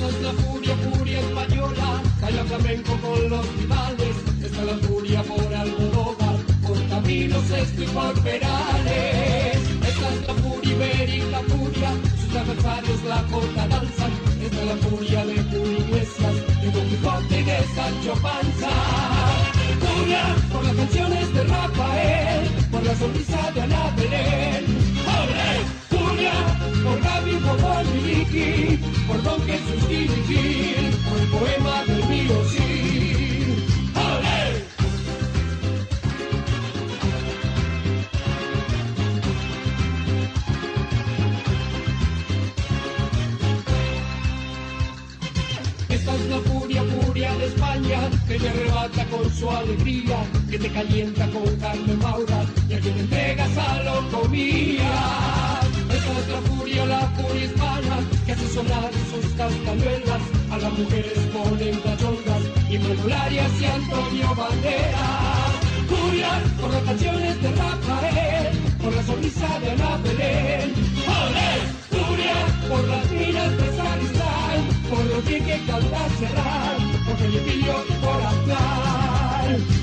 Esta es la furia, furia española, calla flamenco con los rivales. Esta es la furia por Almodóvar, por Camilo Sexto y por Perales. Esta es la furia ibérica, furia, sus adversarios la corta danzan. Esta es la furia de Iglesias, de Don Quijote y de Sancho Panza. Por las canciones de Rafael, por la sonrisa de Ana. Por Gaby, por Vicky, por Don Jesús Gil, por el poema del mío sí. ¡Ole! Esta es la furia, furia de España, que te arrebata con su alegría, que te calienta con carne maura y a quien entregas a locomía. Esta es la furia, la furia hispana, que hace sonar sus castañuelas, a las mujeres ponen cachondas, y Manolarias y Antonio Banderas. Furia por las canciones de Rafael, por la sonrisa de Ana Belén. ¡Olé! Furia por las minas de Sacristán, por lo que canta cerrar, por Felipillo y por Aznar.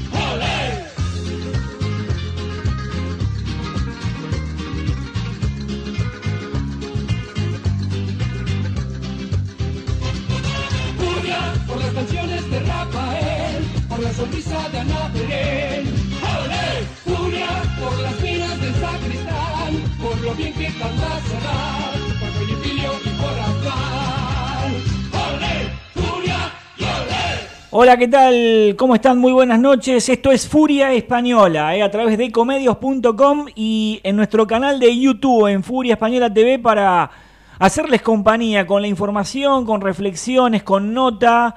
Hola, ¿qué tal? ¿Cómo están? Muy buenas noches. Esto es Furia Española, eh, a través de comedios.com y en nuestro canal de YouTube en Furia Española TV para hacerles compañía con la información, con reflexiones, con nota.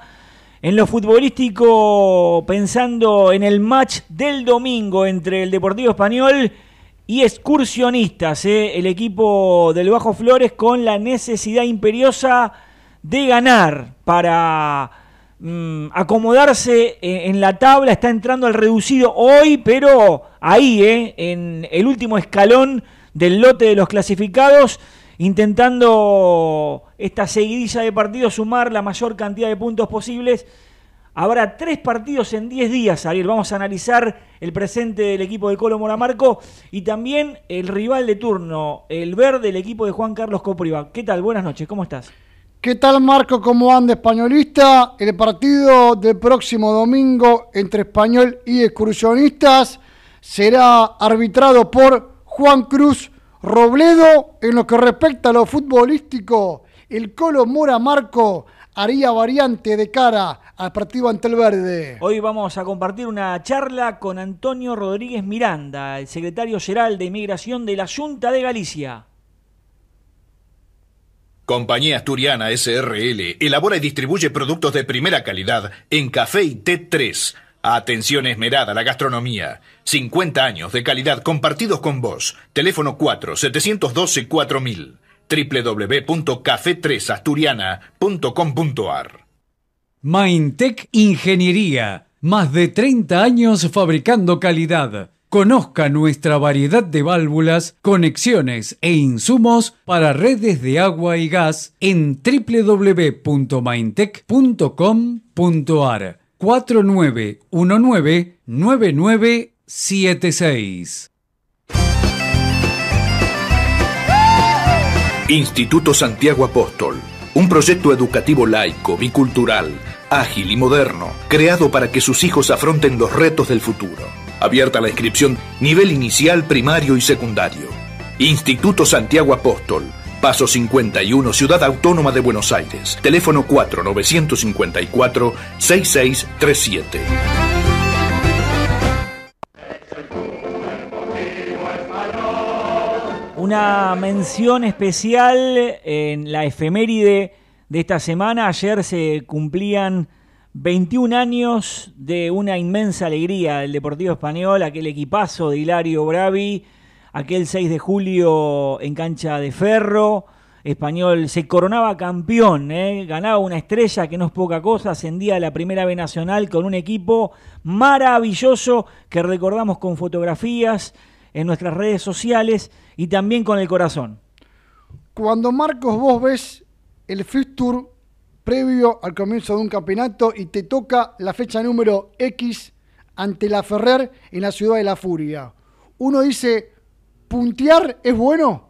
En lo futbolístico, pensando en el match del domingo entre el Deportivo Español y Excursionistas, eh, el equipo del Bajo Flores con la necesidad imperiosa de ganar para mm, acomodarse en, en la tabla. Está entrando al reducido hoy, pero ahí, eh, en el último escalón del lote de los clasificados, intentando esta seguidilla de partidos sumar la mayor cantidad de puntos posibles. Habrá tres partidos en 10 días, Ariel. Vamos a analizar el presente del equipo de Colo Moramarco y también el rival de turno, el verde, el equipo de Juan Carlos Copriva. ¿Qué tal? Buenas noches, ¿cómo estás? ¿Qué tal Marco? ¿Cómo anda españolista? El partido del próximo domingo entre español y excursionistas será arbitrado por Juan Cruz Robledo. En lo que respecta a lo futbolístico, el Colo Mora Marco haría variante de cara al partido ante el Verde. Hoy vamos a compartir una charla con Antonio Rodríguez Miranda, el secretario general de Inmigración de la Junta de Galicia. Compañía Asturiana SRL elabora y distribuye productos de primera calidad en café y té 3. Atención esmerada la gastronomía. 50 años de calidad compartidos con vos. Teléfono 4 712 4000 www.café3asturiana.com.ar Maintech Ingeniería. Más de 30 años fabricando calidad. Conozca nuestra variedad de válvulas, conexiones e insumos para redes de agua y gas en www.maintech.com.ar 4919-9976. Instituto Santiago Apóstol. Un proyecto educativo laico, bicultural, ágil y moderno, creado para que sus hijos afronten los retos del futuro. Abierta la inscripción nivel inicial, primario y secundario. Instituto Santiago Apóstol. Paso 51, Ciudad Autónoma de Buenos Aires. Teléfono 4-954-6637. Una mención especial en la efeméride de esta semana. Ayer se cumplían 21 años de una inmensa alegría del Deportivo Español, aquel equipazo de Hilario Bravi, aquel 6 de julio en cancha de ferro. Español se coronaba campeón, ¿eh? ganaba una estrella que no es poca cosa, ascendía a la primera B Nacional con un equipo maravilloso que recordamos con fotografías en nuestras redes sociales y también con el corazón. Cuando Marcos vos ves el fixture previo al comienzo de un campeonato y te toca la fecha número X ante la Ferrer en la ciudad de la Furia. Uno dice, ¿puntear es bueno?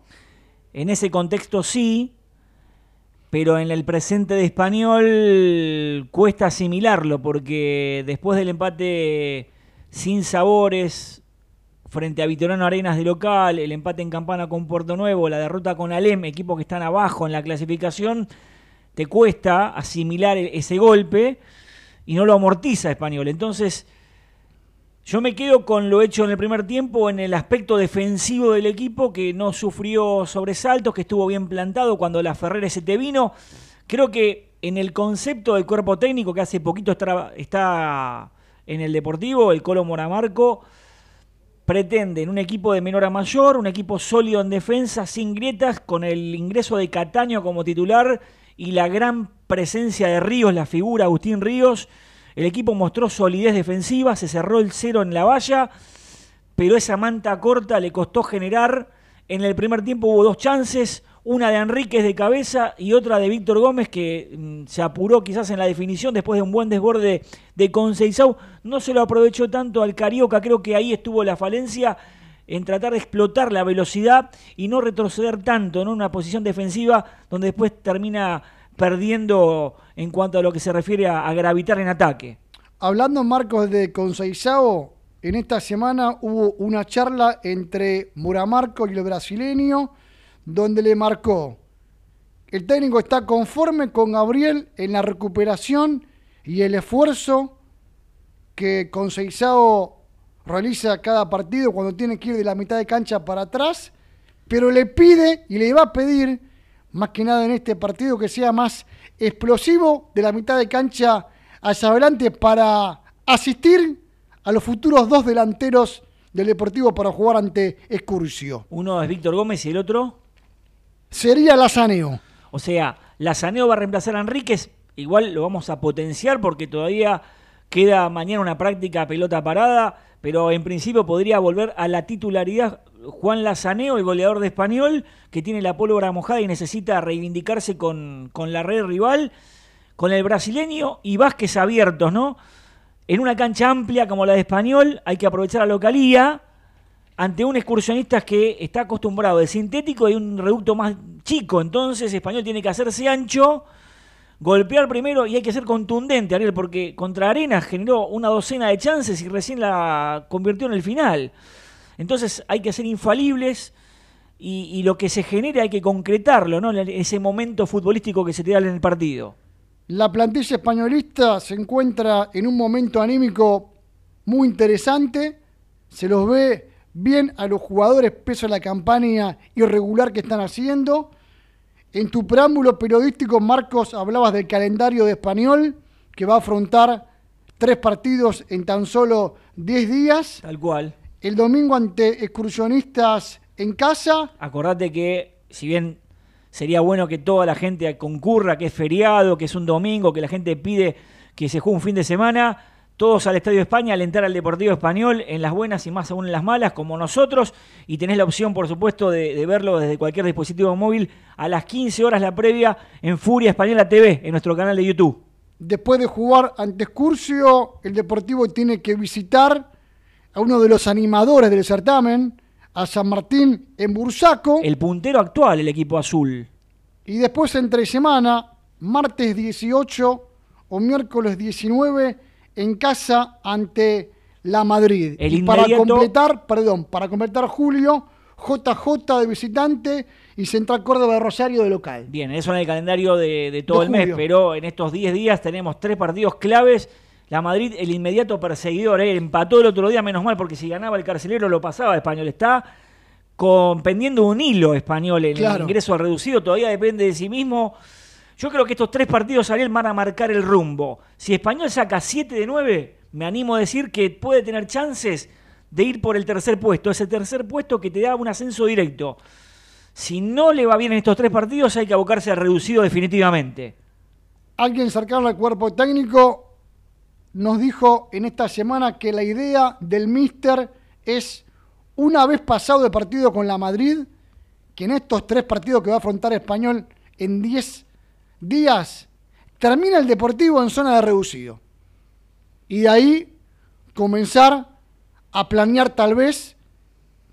En ese contexto sí, pero en el presente de español cuesta asimilarlo porque después del empate sin sabores frente a Vitorano Arenas de local, el empate en Campana con Puerto Nuevo, la derrota con Alem, equipos que están abajo en la clasificación, te cuesta asimilar e-, ese golpe y no lo amortiza español. Entonces, yo me quedo con lo hecho en el primer tiempo en el aspecto defensivo del equipo que no sufrió sobresaltos, que estuvo bien plantado cuando la Ferrera se te vino. Creo que en el concepto del cuerpo técnico que hace poquito está, en el Deportivo, el Colo Moramarco pretende en un equipo de menor a mayor, un equipo sólido en defensa, sin grietas, con el ingreso de Cataño como titular y la gran presencia de Ríos, la figura Agustín Ríos el equipo mostró solidez defensiva, se cerró el cero en la valla, pero esa manta corta le costó generar. En el primer tiempo hubo dos chances, una de Enríquez de cabeza y otra de Víctor Gómez que mm, se apuró quizás en la definición después de un buen desborde de Conceizao. No se lo aprovechó tanto al Carioca, creo que ahí estuvo la falencia en tratar de explotar la velocidad y no retroceder tanto en una posición defensiva donde después termina perdiendo en cuanto a lo que se refiere a, gravitar en ataque. Hablando, Marcos, de Conceizao, en esta semana hubo una charla entre Muramarco y el brasileño, donde le marcó, el técnico está conforme con Gabriel en la recuperación y el esfuerzo que Conceizao realiza cada partido cuando tiene que ir de la mitad de cancha para atrás, pero le pide y le va a pedir más que nada en este partido, que sea más explosivo de la mitad de cancha hacia adelante para asistir a los futuros dos delanteros del Deportivo para jugar ante Escurcio. Uno es Víctor Gómez y el otro sería Lazaneo. O sea, Lazaneo va a reemplazar a Enríquez, igual lo vamos a potenciar porque todavía queda mañana una práctica pelota parada, pero en principio podría volver a la titularidad Juan Lazaneo, el goleador de español, que tiene la pólvora mojada y necesita reivindicarse con, con la red rival, con el brasileño y Vázquez abiertos, ¿no? En una cancha amplia como la de español hay que aprovechar la localía ante un excursionista que está acostumbrado de sintético y un reducto más chico, entonces español tiene que hacerse ancho golpear primero y hay que ser contundente, Ariel, porque contra Arenas generó una docena de chances y recién la convirtió en el final. Entonces hay que ser infalibles y, lo que se genere hay que concretarlo, ¿no? Ese momento futbolístico que se te da en el partido. La plantilla españolista se encuentra en un momento anímico muy interesante. Se los ve bien a los jugadores, peso a la campaña irregular que están haciendo. En tu preámbulo periodístico, Marcos, hablabas del calendario de español que va a afrontar tres partidos en tan solo 10 días. Tal cual. El domingo ante excursionistas en casa. Acordate que, si bien sería bueno que toda la gente concurra, que es feriado, que es un domingo, que la gente pide que se juegue un fin de semana, todos al Estadio España, alentar al Deportivo Español en las buenas y más aún en las malas, como nosotros, y tenés la opción, por supuesto, de, verlo desde cualquier dispositivo móvil a las 15 horas la previa en Furia Española TV, en nuestro canal de YouTube. Después de jugar ante Excursio, el Deportivo tiene que visitar a uno de los animadores del certamen, a San Martín en Bursaco. El puntero actual, el equipo azul. Y después entre semana, martes 18 o miércoles 19 en casa ante la Madrid. y para completar, perdón, para completar Julio, JJ de visitante y Central Córdoba de Rosario de local. Bien, eso en el calendario de, todo el mes, pero en estos 10 días tenemos tres partidos claves. La Madrid, el inmediato perseguidor, ¿eh? empató el otro día, menos mal, porque si ganaba el carcelero lo pasaba. Español está compendiendo un hilo español en el ingreso al reducido, todavía depende de sí mismo. Yo creo que estos tres partidos, Ariel, van a marcar el rumbo. Si Español saca 7 de 9, me animo a decir que puede tener chances de ir por el tercer puesto. Ese tercer puesto que te da un ascenso directo. Si no le va bien en estos tres partidos, hay que abocarse al reducido definitivamente. Alguien cercano al cuerpo técnico nos dijo en esta semana que la idea del Mister es, una vez pasado el partido con la Madrid, que en estos tres partidos que va a afrontar Español en 10 días termina el Deportivo en zona de reducido. Y de ahí comenzar a planear tal vez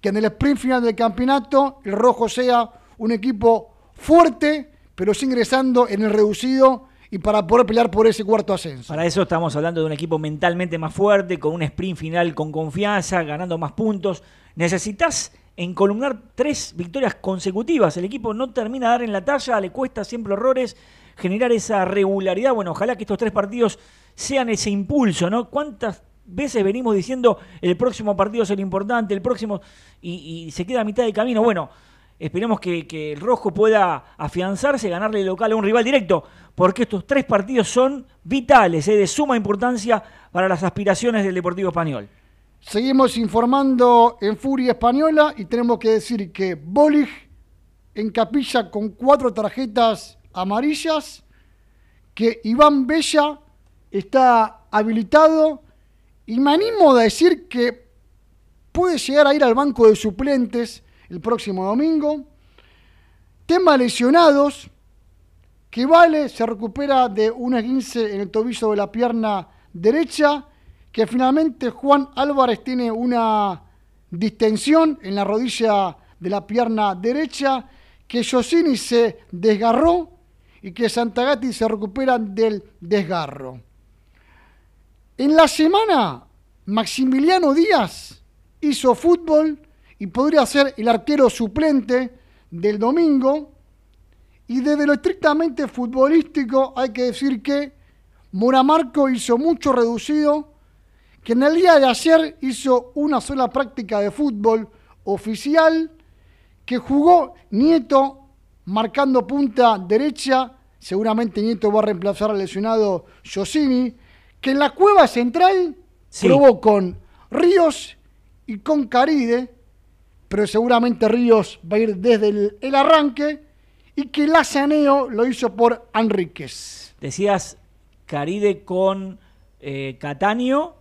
que en el sprint final del campeonato el rojo sea un equipo fuerte, pero sí ingresando en el reducido y para poder pelear por ese cuarto ascenso. Para eso estamos hablando de un equipo mentalmente más fuerte, con un sprint final con confianza, ganando más puntos. Necesitas encolumnar tres victorias consecutivas. El equipo no termina de dar en la talla, le cuesta siempre errores, generar esa regularidad. Bueno, ojalá que estos tres partidos sean ese impulso, ¿no? ¿Cuántas veces venimos diciendo el próximo partido es el importante, el próximo, y, se queda a mitad de camino? Bueno, esperemos que, el rojo pueda afianzarse, ganarle local a un rival directo, porque estos tres partidos son vitales, ¿eh? de suma importancia para las aspiraciones del Deportivo Español. Seguimos informando en Furia Española y tenemos que decir que Bolig en capilla con cuatro tarjetas amarillas, que Iván Bella está habilitado y me animo a decir que puede llegar a ir al banco de suplentes el próximo domingo. Tema lesionados, que Vale se recupera de un esguince en el tobillo de la pierna derecha, que finalmente Juan Álvarez tiene una distensión en la rodilla de la pierna derecha, que Josini se desgarró y que Santagati se recupera del desgarro. En la semana, Maximiliano Díaz hizo fútbol y podría ser el arquero suplente del domingo. Y desde lo estrictamente futbolístico hay que decir que Moramarco hizo mucho reducido, que en el día de ayer hizo una sola práctica de fútbol oficial, que jugó Nieto marcando punta derecha, seguramente Nieto va a reemplazar al lesionado Josini, que en la cueva central probó con Ríos y con Caride, pero seguramente Ríos va a ir desde el, arranque y que Lazaneo lo hizo por Enríquez. Decías Caride con eh, Cataño,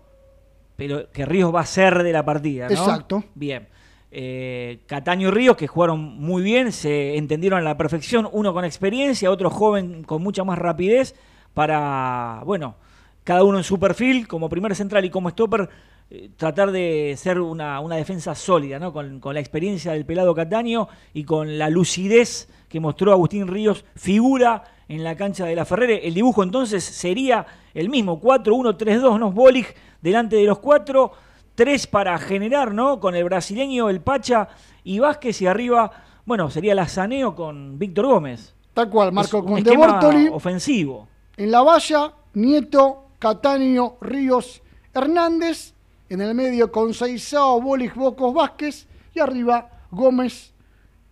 pero que Ríos va a ser de la partida, ¿no? Exacto. Bien. Eh, Cataño y Ríos, que jugaron muy bien, se entendieron a la perfección, uno con experiencia, otro joven con mucha más rapidez, para, bueno, cada uno en su perfil, como primer central y como stopper, eh, tratar de ser una, defensa sólida, ¿no? Con, la experiencia del pelado Cataño y con la lucidez que mostró Agustín Ríos, figura en la cancha de la Ferrere. El dibujo entonces sería el mismo, 4-1-3-2, ¿no? Bolig delante de los cuatro, tres para generar, ¿no? Con el brasileño, el Pacha y Vázquez y arriba, bueno, sería la Saneo con Víctor Gómez. Tal cual, Marco, con De Bortoli. Ofensivo. En la valla, Nieto, Cataño, Ríos, Hernández en el medio con Seisao, Bolis, Bocos, Vázquez y arriba Gómez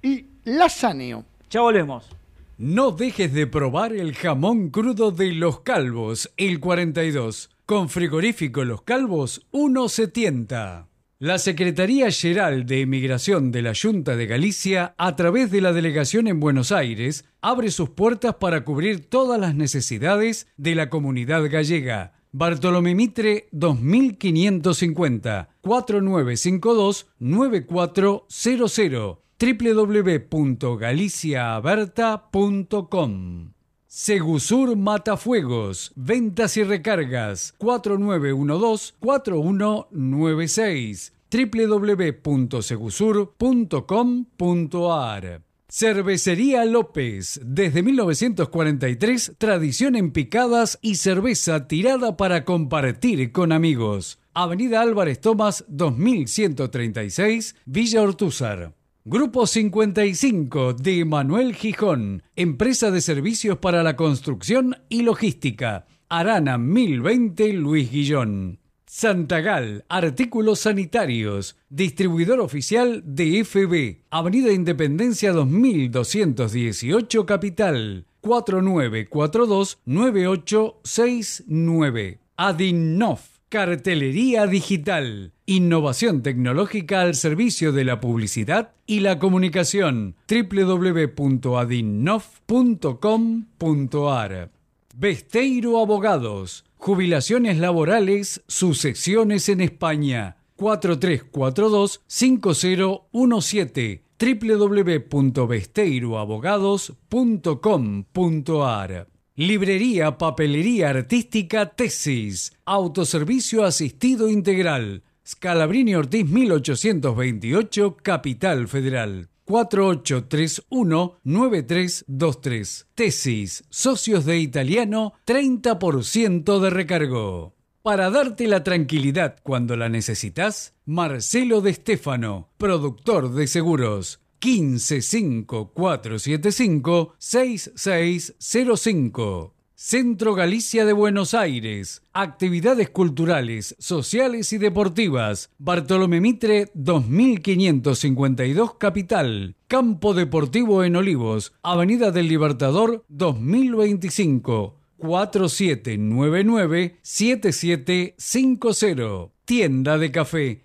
y Lazaneo. Ya volvemos. No dejes de probar el jamón crudo de Los Calvos, el 42. Con frigorífico Los Calvos, 1.70. La Secretaría General de Emigración de la Junta de Galicia, a través de la delegación en Buenos Aires, abre sus puertas para cubrir todas las necesidades de la comunidad gallega Bartolomé Mitre 2550 4952 9400 www.galiciaaberta.com Segusur Matafuegos, ventas y recargas. 4912-4196 www.segusur.com.ar Cervecería López, desde 1943, tradición en picadas y cerveza tirada para compartir con amigos. Avenida Álvarez Tomás 2136, Villa Ortúzar. Grupo 55 de Manuel Gijón, empresa de servicios para la construcción y logística. Arana 1020 Luis Guillón. Santagal, artículos sanitarios, distribuidor oficial de FB, Avenida Independencia 2218 Capital, 4942-9869. Adinnof, cartelería digital, innovación tecnológica al servicio de la publicidad y la comunicación. www.adinnof.com.ar Besteiro Abogados Jubilaciones laborales, sucesiones en España. 4342-5017 www.besteiroabogados.com.ar Librería Papelería Artística Tesis. Autoservicio Asistido Integral. Scalabrini Ortiz 1828, Capital Federal. 4831-9323. Tesis. Socios de italiano, 30% de recargo. Para darte la tranquilidad cuando la necesitas, Marcelo de Stefano, productor de seguros. 155475-6605. Centro Galicia de Buenos Aires. Actividades culturales, sociales y deportivas. Bartolomé Mitre 2552 Capital. Campo Deportivo en Olivos. Avenida del Libertador 2025. 4799-7750. Tienda de café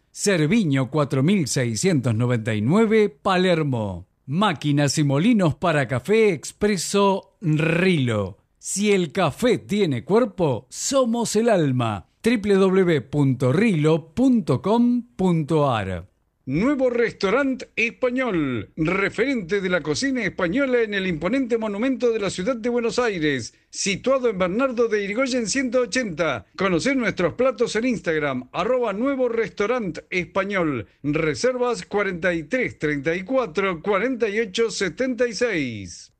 Cerviño 4699, Palermo. Máquinas y molinos para café expreso Rilo. Si el café tiene cuerpo, somos el alma. www.rilo.com.ar Nuevo restaurante español, referente de la cocina española en el imponente monumento de la ciudad de Buenos Aires, situado en Bernardo de Irigoyen 180. Conocer nuestros platos en Instagram, arroba nuevo restaurante español. Reservas 43 34 48 76.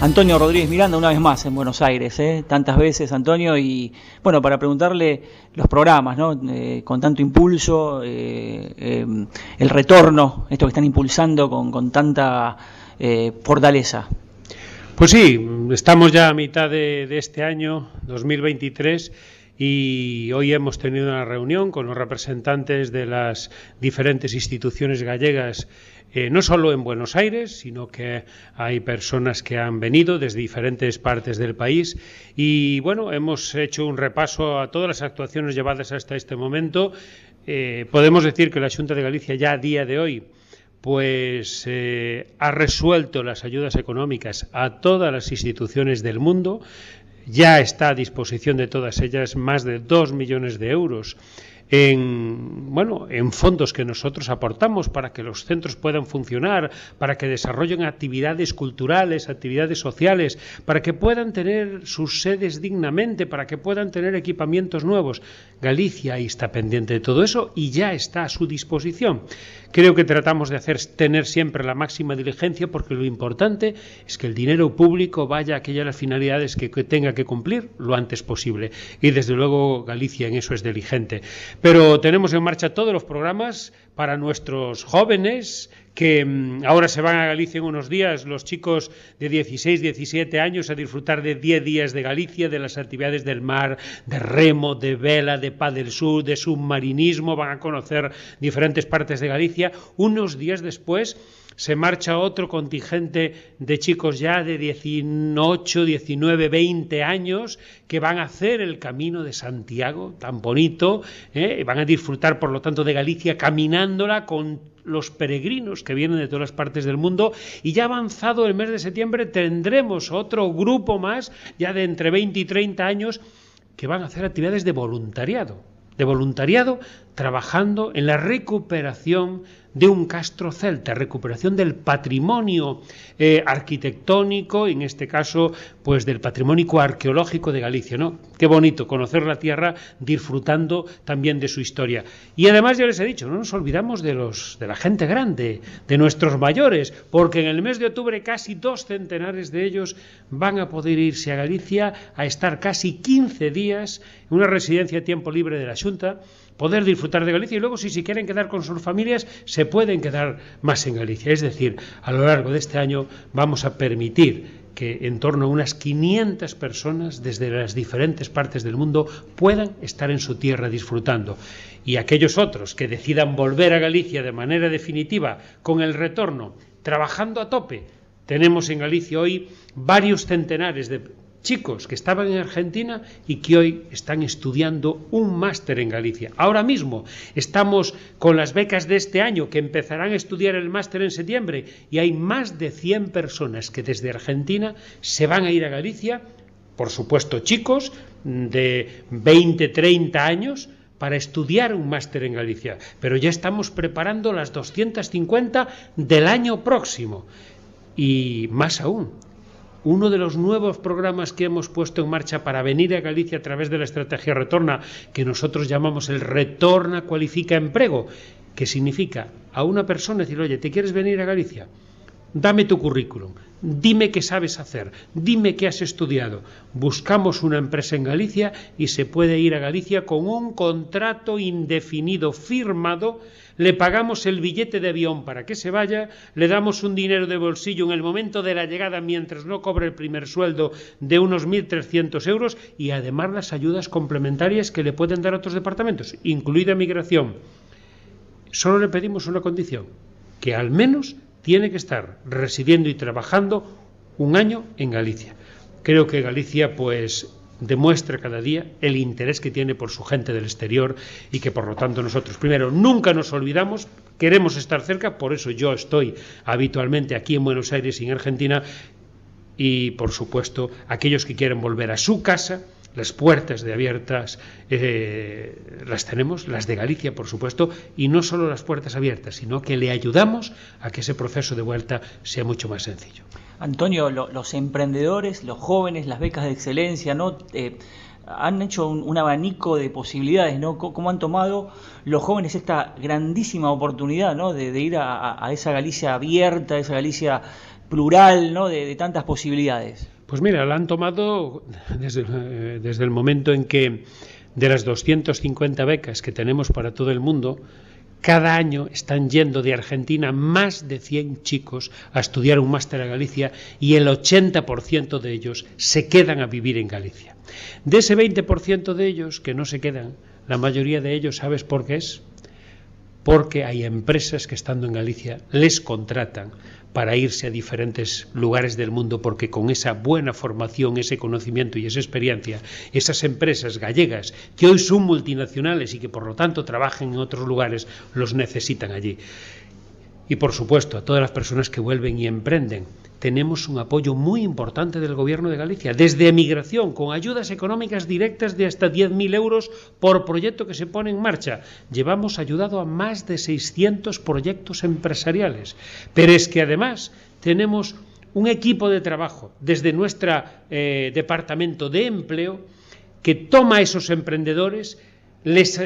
Antonio Rodríguez Miranda una vez más en Buenos Aires, ¿eh? tantas veces Antonio, y bueno, para preguntarle los programas, ¿no? Eh, con tanto impulso, eh, el retorno, esto que están impulsando con, con tanta fortaleza. Pues sí, estamos ya a mitad de, de este año, 2023, y hoy hemos tenido una reunión con los representantes de las diferentes instituciones gallegas eh, no solo en Buenos Aires, sino que hay personas que han venido desde diferentes partes del país. Y bueno, hemos hecho un repaso a todas las actuaciones llevadas hasta este momento. Eh, podemos decir que la Junta de Galicia ya a día de hoy pues eh, ha resuelto las ayudas económicas a todas las instituciones del mundo, ya está a disposición de todas ellas más de dos millones de euros en, bueno, en fondos que nosotros aportamos para que los centros puedan funcionar, para que desarrollen actividades culturales, actividades sociales, para que puedan tener sus sedes dignamente, para que puedan tener equipamientos nuevos. Galicia está pendiente de todo eso y ya está a su disposición. Creo que tratamos de hacer tener siempre la máxima diligencia porque lo importante es que el dinero público vaya a aquellas finalidades que, que tenga que cumplir lo antes posible. Y desde luego Galicia en eso es diligente. Pero tenemos en marcha todos los programas para nuestros jóvenes que mm, ahora se van a Galicia en unos días, los chicos de 16, 17 años, a disfrutar de 10 días de Galicia, de las actividades del mar, de remo, de vela, de del sur, de submarinismo, van a conocer diferentes partes de Galicia. Unos días después se marcha otro contingente de chicos ya de 18, 19, 20 años que van a hacer el camino de Santiago, tan bonito, ¿eh? van a disfrutar por lo tanto de Galicia caminándola con los peregrinos que vienen de todas las partes del mundo y ya avanzado el mes de septiembre tendremos otro grupo más, ya de entre 20 y 30 años, que van a hacer actividades de voluntariado, de voluntariado trabajando en la recuperación de un castro celta, recuperación del patrimonio eh, arquitectónico, en este caso, pues del patrimonio arqueológico de Galicia, ¿no? Qué bonito conocer la tierra disfrutando también de su historia. Y además ya les he dicho, no nos olvidamos de los de la gente grande, de nuestros mayores, porque en el mes de octubre casi dos centenares de ellos van a poder irse a Galicia a estar casi 15 días en una residencia a tiempo libre de la Junta poder disfrutar de Galicia y luego si se quieren quedar con sus familias se pueden quedar más en Galicia. Es decir, a lo largo de este año vamos a permitir que en torno a unas 500 personas desde las diferentes partes del mundo puedan estar en su tierra disfrutando. Y aquellos otros que decidan volver a Galicia de manera definitiva con el retorno, trabajando a tope, tenemos en Galicia hoy varios centenares de chicos que estaban en Argentina y que hoy están estudiando un máster en Galicia. Ahora mismo estamos con las becas de este año que empezarán a estudiar el máster en septiembre y hay más de 100 personas que desde Argentina se van a ir a Galicia, por supuesto chicos de 20, 30 años, para estudiar un máster en Galicia, pero ya estamos preparando las 250 del año próximo. Y más aún, uno de los nuevos programas que hemos puesto en marcha para venir a Galicia a través de la estrategia Retorna, que nosotros llamamos el Retorna Cualifica Emprego, que significa a una persona decir, oye, ¿te quieres venir a Galicia? Dame tu currículum, dime qué sabes hacer, dime qué has estudiado. Buscamos una empresa en Galicia y se puede ir a Galicia con un contrato indefinido firmado le pagamos el billete de avión para que se vaya, le damos un dinero de bolsillo en el momento de la llegada mientras no cobre el primer sueldo de unos 1.300 euros y además las ayudas complementarias que le pueden dar otros departamentos, incluida migración. Solo le pedimos una condición, que al menos tiene que estar residiendo y trabajando un año en Galicia. Creo que Galicia, pues, demuestra cada día el interés que tiene por su gente del exterior y que por lo tanto nosotros, primero, nunca nos olvidamos, queremos estar cerca, por eso yo estoy habitualmente aquí en Buenos Aires y en Argentina y por supuesto aquellos que quieren volver a su casa, las puertas de abiertas eh, las tenemos, las de Galicia, por supuesto, y no solo las puertas abiertas, sino que le ayudamos a que ese proceso de vuelta sea mucho más sencillo. Antonio, los emprendedores, los jóvenes, las becas de excelencia, ¿no? Eh, han hecho un, abanico de posibilidades, ¿no? ¿Cómo han tomado los jóvenes esta grandísima oportunidad, ¿no? De, ir a, esa Galicia abierta, esa Galicia plural, ¿no? De, tantas posibilidades. Pues mira, la han tomado desde, eh, desde el momento en que de las 250 becas que tenemos para todo el mundo, cada año están yendo de Argentina más de 100 chicos a estudiar un máster a Galicia y el 80% de ellos se quedan a vivir en Galicia. De ese 20% de ellos que no se quedan, la mayoría de ellos, ¿sabes por qué es? Porque hay empresas que estando en Galicia les contratan para irse a diferentes lugares del mundo porque con esa buena formación, ese conocimiento y esa experiencia, esas empresas gallegas que hoy son multinacionales y que por lo tanto trabajan en otros lugares, los necesitan allí. Y por supuesto, a todas las personas que vuelven y emprenden, tenemos un apoyo muy importante del Gobierno de Galicia, desde emigración, con ayudas económicas directas de hasta 10.000 euros por proyecto que se pone en marcha. Llevamos ayudado a más de 600 proyectos empresariales. Pero es que además tenemos un equipo de trabajo desde nuestro eh, departamento de empleo que toma a esos emprendedores les,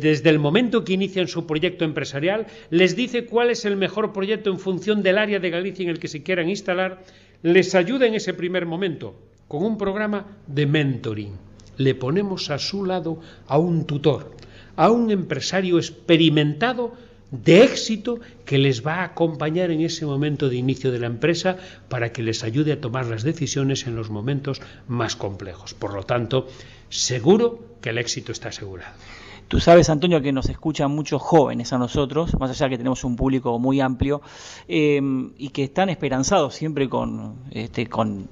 desde el momento que inician su proyecto empresarial, les dice cuál es el mejor proyecto en función del área de Galicia en el que se quieran instalar, les ayuda en ese primer momento con un programa de mentoring. Le ponemos a su lado a un tutor, a un empresario experimentado de éxito que les va a acompañar en ese momento de inicio de la empresa para que les ayude a tomar las decisiones en los momentos más complejos. Por lo tanto, seguro que el éxito está asegurado. Tú sabes, Antonio, que nos escuchan muchos jóvenes a nosotros, más allá que tenemos un público muy amplio, eh, y que están esperanzados siempre con, este, con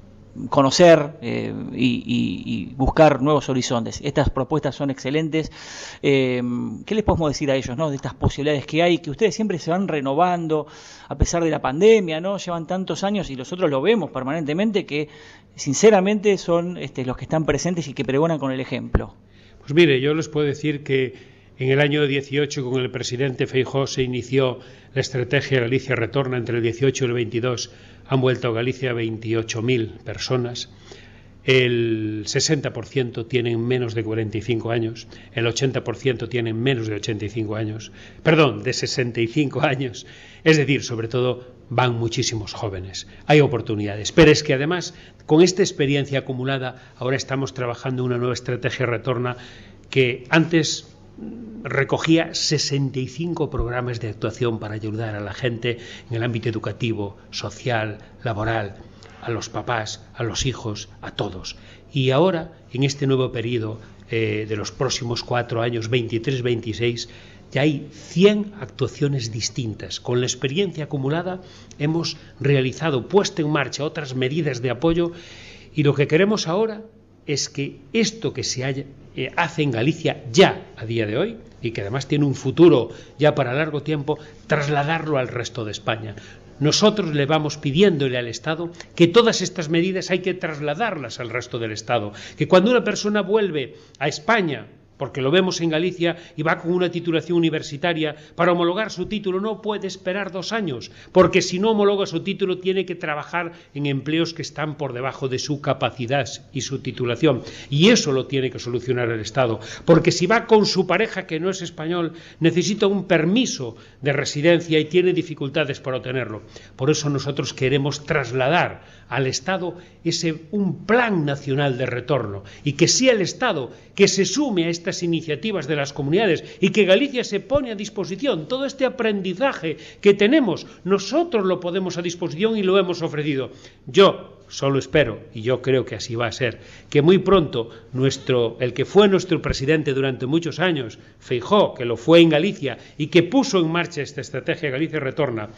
conocer eh, y, buscar nuevos horizontes. Estas propuestas son excelentes. Eh, ¿Qué les podemos decir a ellos, no? De estas posibilidades que hay, que ustedes siempre se van renovando a pesar de la pandemia, ¿no? Llevan tantos años y nosotros lo vemos permanentemente que, sinceramente, son este, los que están presentes y que pregonan con el ejemplo. Pues mire, yo les puedo decir que en el año 18, con el presidente Feijó, se inició la estrategia Galicia Retorna entre el 18 y el 22 han vuelto a Galicia 28.000 personas. El 60% tienen menos de 45 años, el 80% tienen menos de 85 años, perdón, de 65 años. Es decir, sobre todo, van muchísimos jóvenes. Hay oportunidades. Pero es que además, con esta experiencia acumulada, ahora estamos trabajando una nueva estrategia retorna que antes recogía 65 programas de actuación para ayudar a la gente en el ámbito educativo, social, laboral, a los papás, a los hijos, a todos. Y ahora, en este nuevo periodo eh, de los próximos cuatro años, 23-26, ya hay 100 actuaciones distintas. Con la experiencia acumulada hemos realizado, puesto en marcha otras medidas de apoyo y lo que queremos ahora es que esto que se eh, hace en Galicia ya a día de hoy y que además tiene un futuro ya para largo tiempo, trasladarlo al resto de España. Nosotros le vamos pidiéndole al Estado que todas estas medidas hay que trasladarlas al resto del Estado, que cuando una persona vuelve a España porque lo vemos en Galicia y va con una titulación universitaria, para homologar su título no puede esperar dos años, porque si no homologa su título tiene que trabajar en empleos que están por debajo de su capacidad y su titulación. Y eso lo tiene que solucionar el Estado, porque si va con su pareja que no es español, necesita un permiso de residencia y tiene dificultades para obtenerlo. Por eso nosotros queremos trasladar al Estado ese un plan nacional de retorno y que sea el Estado que se sume a estas iniciativas de las comunidades y que Galicia se pone a disposición. Todo este aprendizaje que tenemos nosotros lo podemos a disposición y lo hemos ofrecido. Yo solo espero y yo creo que así va a ser que muy pronto nuestro el que fue nuestro presidente durante muchos años Feijó que lo fue en Galicia y que puso en marcha esta estrategia Galicia retorna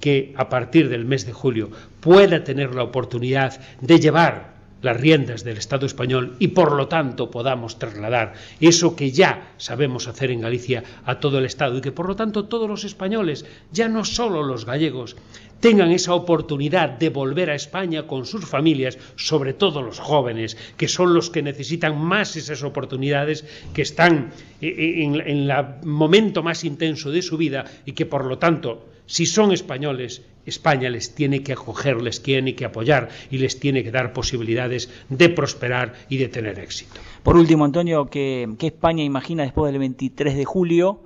que a partir del mes de julio pueda tener la oportunidad de llevar las riendas del Estado español y por lo tanto podamos trasladar eso que ya sabemos hacer en Galicia a todo el Estado y que por lo tanto todos los españoles, ya no solo los gallegos, tengan esa oportunidad de volver a España con sus familias, sobre todo los jóvenes, que son los que necesitan más esas oportunidades, que están en el momento más intenso de su vida y que por lo tanto si son españoles, España les tiene que acoger, les tiene que apoyar y les tiene que dar posibilidades de prosperar y de tener éxito. Por último, Antonio, ¿qué, España imagina después del 23 de julio?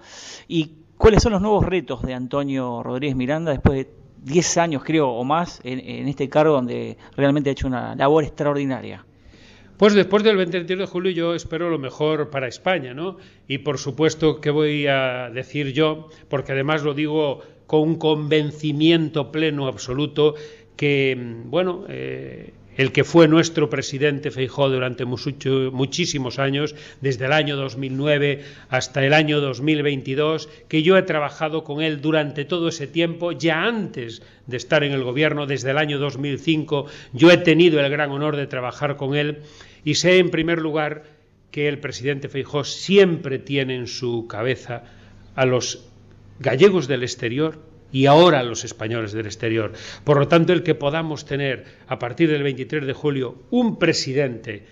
¿Y cuáles son los nuevos retos de Antonio Rodríguez Miranda después de 10 años, creo, o más, en, este cargo donde realmente ha hecho una labor extraordinaria? Pues después del 23 de julio yo espero lo mejor para España, ¿no? Y por supuesto, ¿qué voy a decir yo? Porque además lo digo con un convencimiento pleno, absoluto, que, mm, bueno, eh, el que fue nuestro presidente Feijó durante muchísimos años, desde el año 2009 hasta el año 2022, que yo he trabajado con él durante todo ese tiempo, ya antes de estar en el gobierno, desde el año 2005, yo he tenido el gran honor de trabajar con él y sé, en primer lugar, que el presidente Feijó siempre tiene en su cabeza a los gallegos del exterior y ahora los españoles del exterior. Por lo tanto, el que podamos tener a partir del 23 de julio un presidente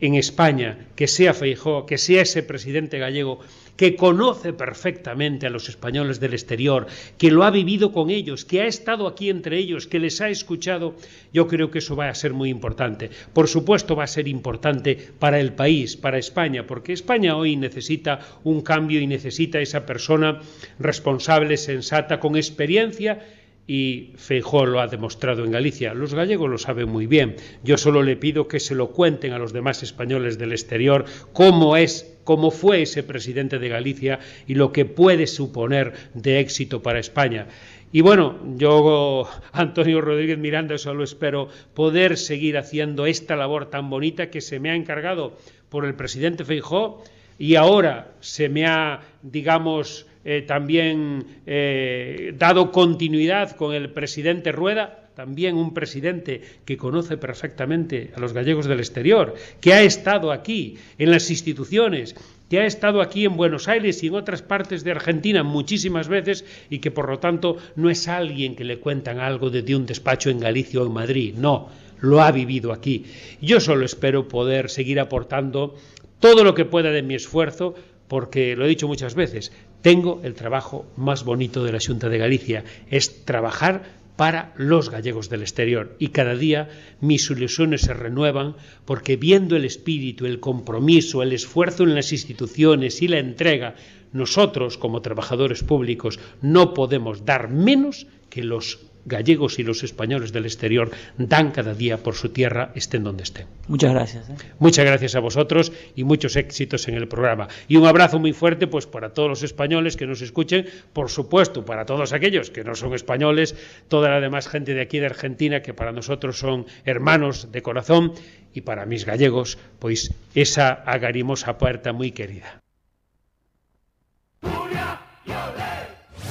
en España que sea Feijó, que sea ese presidente gallego que conoce perfectamente a los españoles del exterior, que lo ha vivido con ellos, que ha estado aquí entre ellos, que les ha escuchado, yo creo que eso va a ser muy importante. Por supuesto va a ser importante para el país, para España, porque España hoy necesita un cambio y necesita esa persona responsable, sensata, con experiencia y Feijó lo ha demostrado en Galicia. Los gallegos lo saben muy bien. Yo solo le pido que se lo cuenten a los demás españoles del exterior cómo es, cómo fue ese presidente de Galicia y lo que puede suponer de éxito para España. Y bueno, yo, Antonio Rodríguez Miranda, solo espero poder seguir haciendo esta labor tan bonita que se me ha encargado por el presidente Feijó y ahora se me ha, digamos, eh, también eh, dado continuidad con el presidente Rueda, también un presidente que conoce perfectamente a los gallegos del exterior, que ha estado aquí en las instituciones, que ha estado aquí en Buenos Aires y en otras partes de Argentina muchísimas veces y que por lo tanto no es alguien que le cuentan algo desde un despacho en Galicia o en Madrid, no, lo ha vivido aquí. Yo solo espero poder seguir aportando todo lo que pueda de mi esfuerzo porque lo he dicho muchas veces, tengo el trabajo más bonito de la Junta de Galicia, es trabajar para los gallegos del exterior. Y cada día mis ilusiones se renuevan porque viendo el espíritu, el compromiso, el esfuerzo en las instituciones y la entrega, nosotros como trabajadores públicos no podemos dar menos que los gallegos y los españoles del exterior dan cada día por su tierra, estén donde estén. Muchas gracias. ¿eh? Muchas gracias a vosotros y muchos éxitos en el programa. Y un abrazo muy fuerte pues para todos los españoles que nos escuchen, por supuesto, para todos aquellos que no son españoles, toda la demás gente de aquí de Argentina que para nosotros son hermanos de corazón y para mis gallegos, pues esa agarimosa puerta muy querida.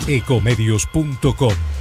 Ecomedios.com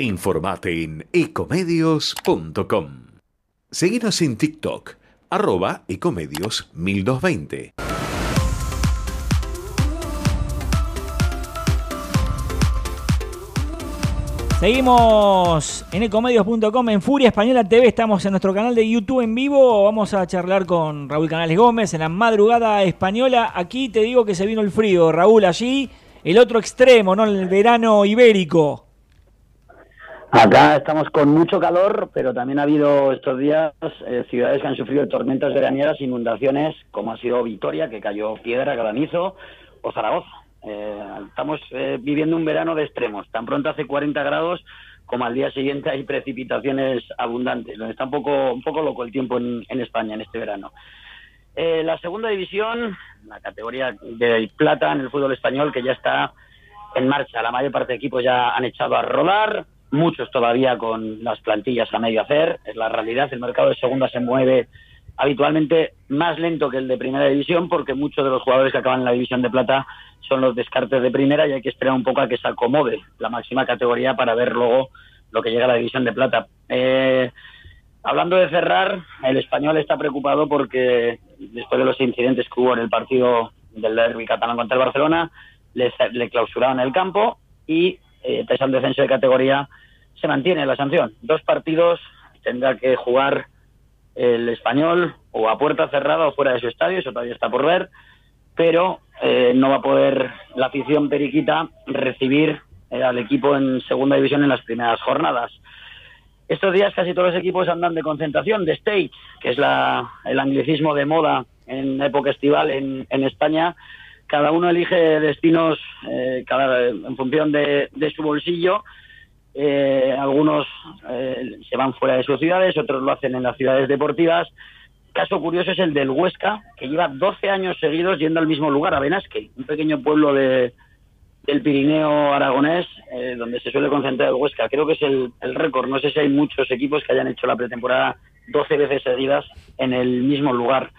Informate en ecomedios.com. Seguinos en TikTok, arroba ecomedios 1220. Seguimos en ecomedios.com en Furia Española TV. Estamos en nuestro canal de YouTube en vivo. Vamos a charlar con Raúl Canales Gómez en la madrugada española. Aquí te digo que se vino el frío, Raúl, allí el otro extremo, ¿no? El verano ibérico. Acá estamos con mucho calor, pero también ha habido estos días eh, ciudades que han sufrido tormentas veraniegas, inundaciones, como ha sido Vitoria, que cayó piedra, granizo, o Zaragoza. Eh, estamos eh, viviendo un verano de extremos. Tan pronto hace 40 grados como al día siguiente hay precipitaciones abundantes. Donde está un poco, un poco loco el tiempo en, en España en este verano. La segunda división, la categoría de plata en el fútbol español, que ya está en marcha. La mayor parte de equipos ya han echado a rodar, muchos todavía con las plantillas a medio hacer. Es la realidad. El mercado de segunda se mueve habitualmente más lento que el de primera división porque muchos de los jugadores que acaban en la división de plata son los descartes de primera y hay que esperar un poco a que se acomode la máxima categoría para ver luego lo que llega a la división de plata. Eh, hablando de cerrar, el español está preocupado porque después de los incidentes que hubo en el partido del derby catalán contra el Barcelona, le, le clausuraron el campo y, eh, pese al descenso de categoría, se mantiene la sanción. Dos partidos tendrá que jugar el español o a puerta cerrada o fuera de su estadio, eso todavía está por ver, pero eh, no va a poder la afición periquita recibir eh, al equipo en segunda división en las primeras jornadas. Estos días casi todos los equipos andan de concentración, de stage, que es la, el anglicismo de moda en época estival en, en España. Cada uno elige destinos eh, cada, en función de, su bolsillo eh, algunos eh, se van fuera de sus ciudades, otros lo hacen en las ciudades deportivas. Caso curioso es el del Huesca, que lleva 12 años seguidos yendo al mismo lugar, a Benasque, un pequeño pueblo de, del Pirineo aragonés, eh, donde se suele concentrar el Huesca. Creo que es el, el récord. No sé si hay muchos equipos que hayan hecho la pretemporada 12 veces seguidas en el mismo lugar.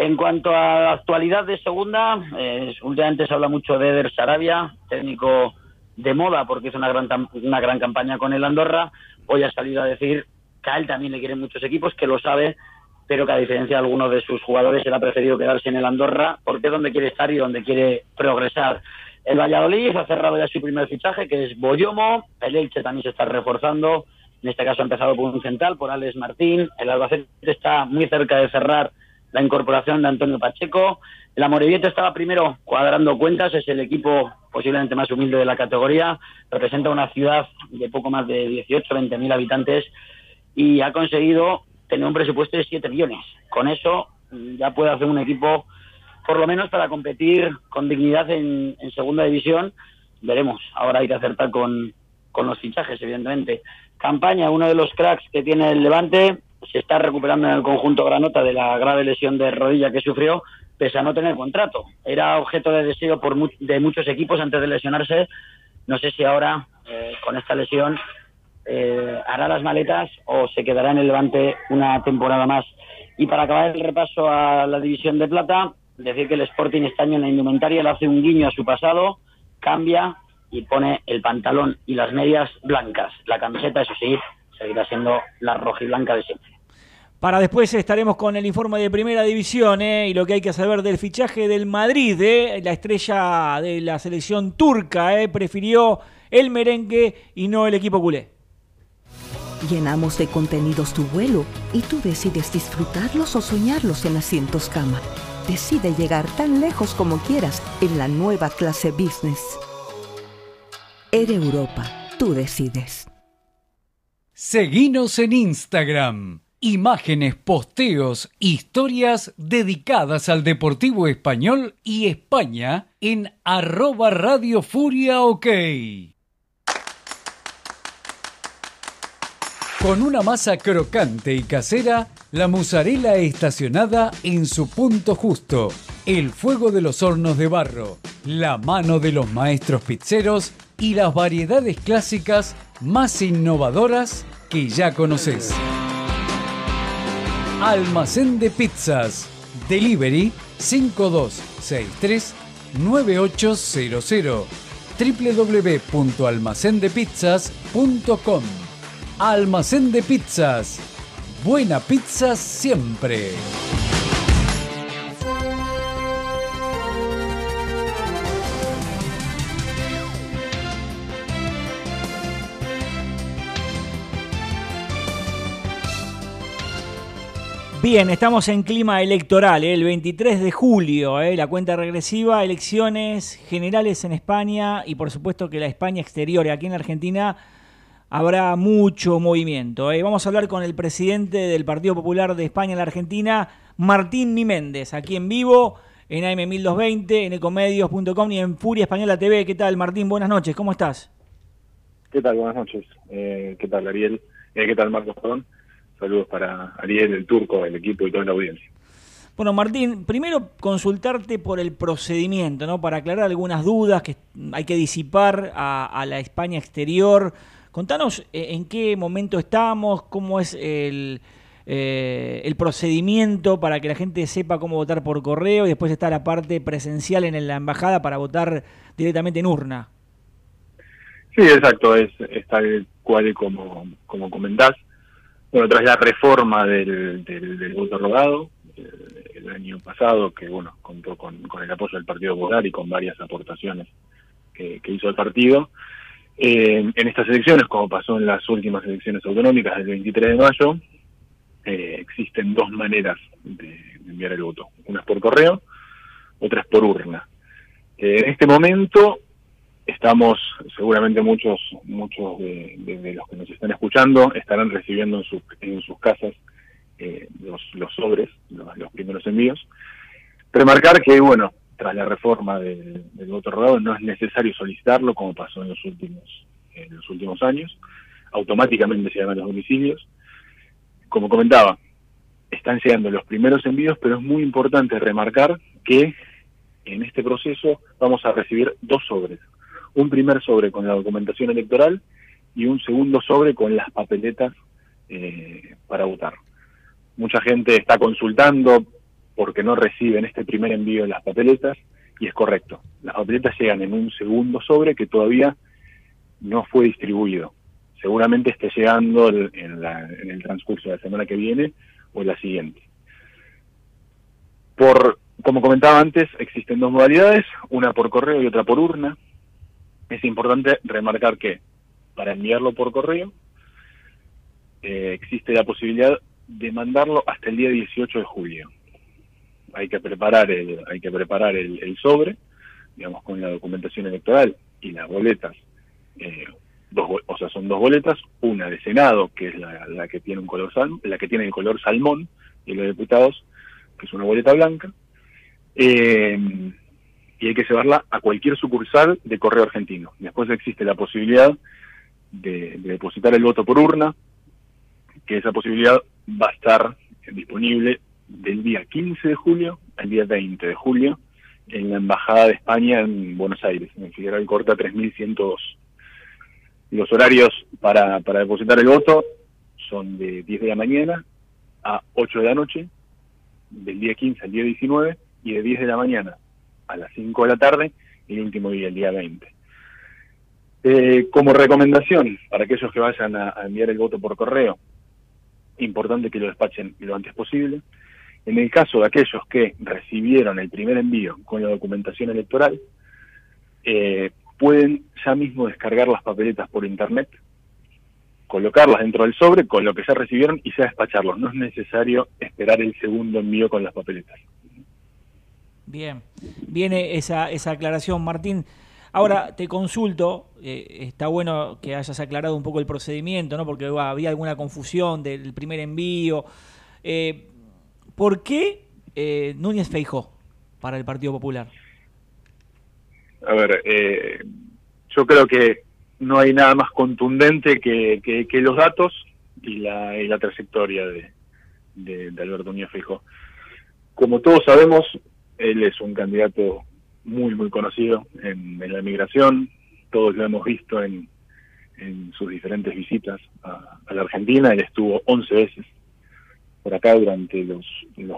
En cuanto a la actualidad de segunda, eh, últimamente se habla mucho de Eder Sarabia, técnico de moda porque hizo una gran, una gran campaña con el Andorra, hoy ha salido a decir que a él también le quieren muchos equipos, que lo sabe, pero que a diferencia de algunos de sus jugadores, él ha preferido quedarse en el Andorra porque es donde quiere estar y donde quiere progresar. El Valladolid ha cerrado ya su primer fichaje, que es Boyomo, el Elche también se está reforzando, en este caso ha empezado por un central, por Alex Martín, el Albacete está muy cerca de cerrar la incorporación de Antonio Pacheco, el Amorebieta estaba primero cuadrando cuentas, es el equipo posiblemente más humilde de la categoría, representa una ciudad de poco más de 18, 20 mil habitantes y ha conseguido tener un presupuesto de 7 millones. Con eso mm, ya puede hacer un equipo, por lo menos para competir con dignidad en, en segunda división. Veremos, ahora hay que acertar con, con los fichajes, evidentemente. Campaña, uno de los cracks que tiene el Levante, se está recuperando en el conjunto Granota de la grave lesión de rodilla que sufrió, pese a no tener contrato. Era objeto de deseo por mu de muchos equipos antes de lesionarse. No sé si ahora, eh, con esta lesión, eh, hará las maletas o se quedará en el Levante una temporada más. Y para acabar el repaso a la división de plata, decir que el Sporting este año en la indumentaria le hace un guiño a su pasado, cambia y pone el pantalón y las medias blancas. La camiseta, eso sí, seguirá siendo la roja y blanca de siempre. Para después estaremos con el informe de Primera División ¿eh? y lo que hay que saber del fichaje del Madrid. ¿eh? La estrella de la selección turca ¿eh? prefirió el merengue y no el equipo culé. Llenamos de contenidos tu vuelo y tú decides disfrutarlos o soñarlos en asientos cama. Decide llegar tan lejos como quieras en la nueva clase business. Air Europa, tú decides. Seguinos en Instagram. Imágenes, posteos, historias dedicadas al Deportivo Español y España en arroba Radio Furia OK. Con una masa crocante y casera, la mozzarella estacionada en su punto justo, el fuego de los hornos de barro, la mano de los maestros pizzeros y las variedades clásicas más innovadoras que ya conoces. Almacén de pizzas. Delivery 5263 9800 www.almacendepizzas.com Almacén de pizzas. Buena pizza siempre. Bien, estamos en clima electoral, ¿eh? el 23 de julio, ¿eh? la cuenta regresiva, elecciones generales en España y por supuesto que la España exterior, aquí en la Argentina habrá mucho movimiento. ¿eh? Vamos a hablar con el presidente del Partido Popular de España en la Argentina, Martín Miméndez, aquí en vivo, en AM1220, en ecomedios.com y en Furia Española TV. ¿Qué tal, Martín? Buenas noches, ¿cómo estás? ¿Qué tal? Buenas noches. Eh, ¿Qué tal, Ariel? Eh, ¿Qué tal, Marcos? Perdón. Saludos para Ariel, el turco, el equipo y toda la audiencia. Bueno, Martín, primero consultarte por el procedimiento, ¿no? Para aclarar algunas dudas que hay que disipar a, la España exterior. Contanos eh, en qué momento estamos, cómo es el, eh, el procedimiento para que la gente sepa cómo votar por correo y después está la parte presencial en la embajada para votar directamente en urna. Sí, exacto, es, es tal cual como, como comentás. Bueno, tras la reforma del, del, voto rogado eh, el año pasado, que bueno, contó con, con, el apoyo del Partido Popular y con varias aportaciones que, hizo el partido, eh, en estas elecciones, como pasó en las últimas elecciones autonómicas del 23 de mayo, eh, existen dos maneras de, enviar el voto. Una es por correo, otra es por urna. en este momento estamos, seguramente muchos muchos de, los que nos están escuchando estarán recibiendo en, sus en sus casas eh, los, sobres, los, primeros envíos. Remarcar que, bueno, tras la reforma del, voto rodado no es necesario solicitarlo como pasó en los últimos en los últimos años, automáticamente llegan a los domicilios. Como comentaba, están llegando los primeros envíos, pero es muy importante remarcar que en este proceso vamos a recibir dos sobres, un primer sobre con la documentación electoral y un segundo sobre con las papeletas eh, para votar. Mucha gente está consultando porque no reciben este primer envío de las papeletas y es correcto. Las papeletas llegan en un segundo sobre que todavía no fue distribuido. Seguramente esté llegando en, en el transcurso de la semana que viene o la siguiente. Por, como comentaba antes, existen dos modalidades, una por correo y otra por urna es importante remarcar que para enviarlo por correo eh, existe la posibilidad de mandarlo hasta el día 18 de julio. Hay que preparar el, hay que preparar el, sobre, digamos, con la documentación electoral y las boletas. Eh, dos, o sea, son dos boletas, una de Senado, que es la, que tiene un color la que tiene el color salmón, y los diputados, que es una boleta blanca. Eh, y hay que llevarla a cualquier sucursal de correo argentino. Después existe la posibilidad de, depositar el voto por urna, que esa posibilidad va a estar disponible del día 15 de julio al día 20 de julio en la Embajada de España en Buenos Aires, en Figueroa Corta 3102. Los horarios para, para depositar el voto son de 10 de la mañana a 8 de la noche, del día 15 al día 19, y de 10 de la mañana a las 5 de la tarde y el último día, el día 20. Eh, como recomendación para aquellos que vayan a, enviar el voto por correo, importante que lo despachen lo antes posible. En el caso de aquellos que recibieron el primer envío con la documentación electoral, eh, pueden ya mismo descargar las papeletas por internet, colocarlas dentro del sobre con lo que ya recibieron y ya despacharlos. No es necesario esperar el segundo envío con las papeletas. Bien, viene esa, esa aclaración, Martín. Ahora te consulto, eh, está bueno que hayas aclarado un poco el procedimiento, ¿no? Porque había alguna confusión del primer envío. Eh, ¿Por qué eh, Núñez Feijó para el Partido Popular? A ver, eh, yo creo que no hay nada más contundente que, que, que los datos y la, y la trayectoria de, de, de Alberto Núñez Feijó. Como todos sabemos, él es un candidato muy, muy conocido en, la migración. Todos lo hemos visto en, sus diferentes visitas a, la Argentina. Él estuvo 11 veces por acá durante los,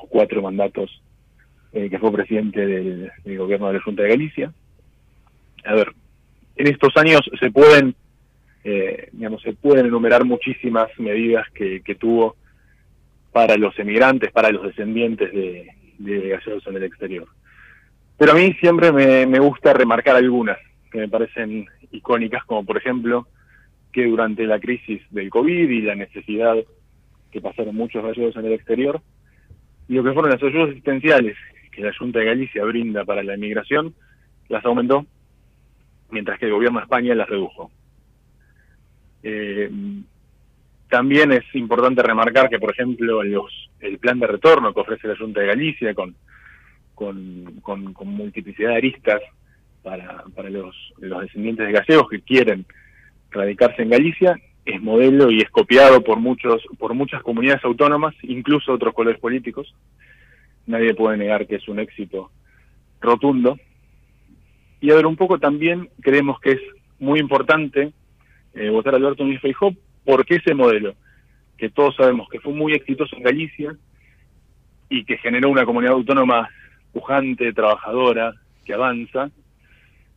cuatro mandatos eh, que fue presidente del, gobierno de la Junta de Galicia. A ver, en estos años se pueden, eh, digamos, se pueden enumerar muchísimas medidas que tuvo para los emigrantes, para los descendientes de, de gallegos en el exterior. Pero a mí siempre me, me gusta remarcar algunas que me parecen icónicas, como por ejemplo que durante la crisis del COVID y la necesidad que pasaron muchos gallegos en el exterior, y lo que fueron las ayudas asistenciales que la Junta de Galicia brinda para la inmigración, las aumentó, mientras que el gobierno de España las redujo. Eh, también es importante remarcar que, por ejemplo, los, el plan de retorno que ofrece la Junta de Galicia con, con, multiplicidad de aristas para, para los, los descendientes de gallegos que quieren radicarse en Galicia, es modelo y es copiado por muchos por muchas comunidades autónomas, incluso otros colores políticos. Nadie puede negar que es un éxito rotundo. Y a ver, un poco también creemos que es muy importante eh, votar a Alberto Núñez Feijóo porque ese modelo, que todos sabemos que fue muy exitoso en Galicia y que generó una comunidad autónoma pujante, trabajadora, que avanza,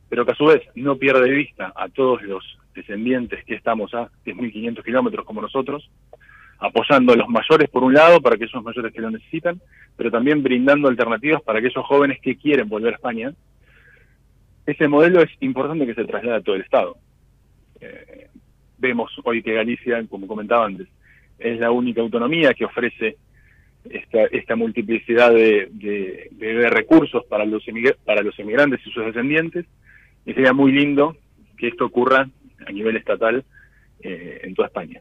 pero que a su vez no pierde de vista a todos los descendientes que estamos a 10.500 kilómetros como nosotros, apoyando a los mayores por un lado, para aquellos mayores que lo necesitan, pero también brindando alternativas para aquellos jóvenes que quieren volver a España. Ese modelo es importante que se traslade a todo el Estado. Eh, vemos hoy que Galicia, como comentaba antes, es la única autonomía que ofrece esta, esta multiplicidad de, de, recursos para los, para los emigrantes y sus descendientes, y sería muy lindo que esto ocurra a nivel estatal eh, en toda España.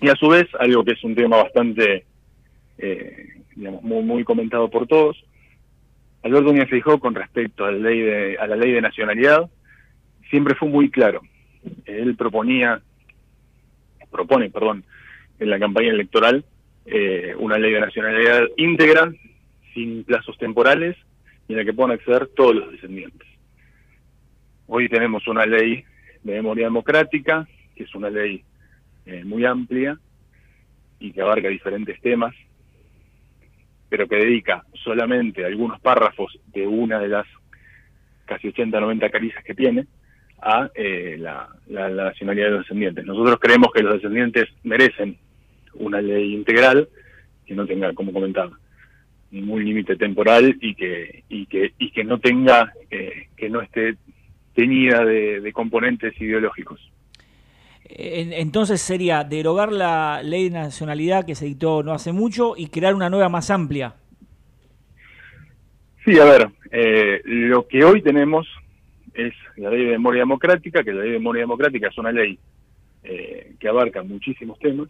Y a su vez, algo que es un tema bastante, eh, digamos, muy, muy comentado por todos, Alberto Núñez Feijóo con respecto a la, ley de, a la ley de nacionalidad, siempre fue muy claro. Él proponía, propone, perdón, en la campaña electoral, eh, una ley de nacionalidad íntegra, sin plazos temporales, y en la que puedan acceder todos los descendientes. Hoy tenemos una ley de memoria democrática, que es una ley eh, muy amplia y que abarca diferentes temas, pero que dedica solamente algunos párrafos de una de las casi 80, 90 caricias que tiene a eh, la, la, la, nacionalidad de los descendientes. Nosotros creemos que los descendientes merecen una ley integral que no tenga, como comentaba, ningún límite temporal y que y que y que no tenga eh, que no esté teñida de, de componentes ideológicos. Entonces sería derogar la ley de nacionalidad que se dictó no hace mucho y crear una nueva más amplia. Sí, a ver, eh, lo que hoy tenemos es la ley de memoria democrática, que la ley de memoria democrática es una ley eh, que abarca muchísimos temas.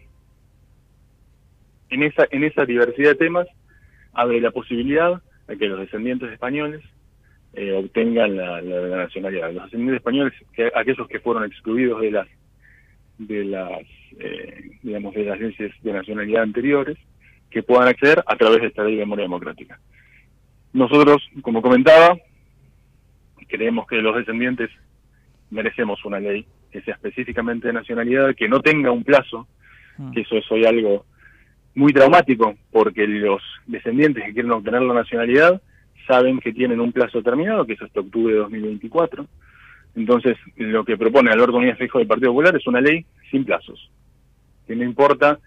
En esa, en esa diversidad de temas abre la posibilidad de que los descendientes españoles eh, obtengan la, nacionalidad. Los descendientes españoles, que, aquellos que fueron excluidos de las de las eh, digamos de las leyes de nacionalidad anteriores, que puedan acceder a través de esta ley de memoria democrática. Nosotros, como comentaba, creemos que los descendientes merecemos una ley que sea específicamente de nacionalidad, que no tenga un plazo, que eso es hoy algo muy traumático, porque los descendientes que quieren obtener la nacionalidad saben que tienen un plazo terminado, que es hasta octubre de 2024, Entonces, lo que propone Alberto Núñez Fijo del Partido Popular es una ley sin plazos, que no importa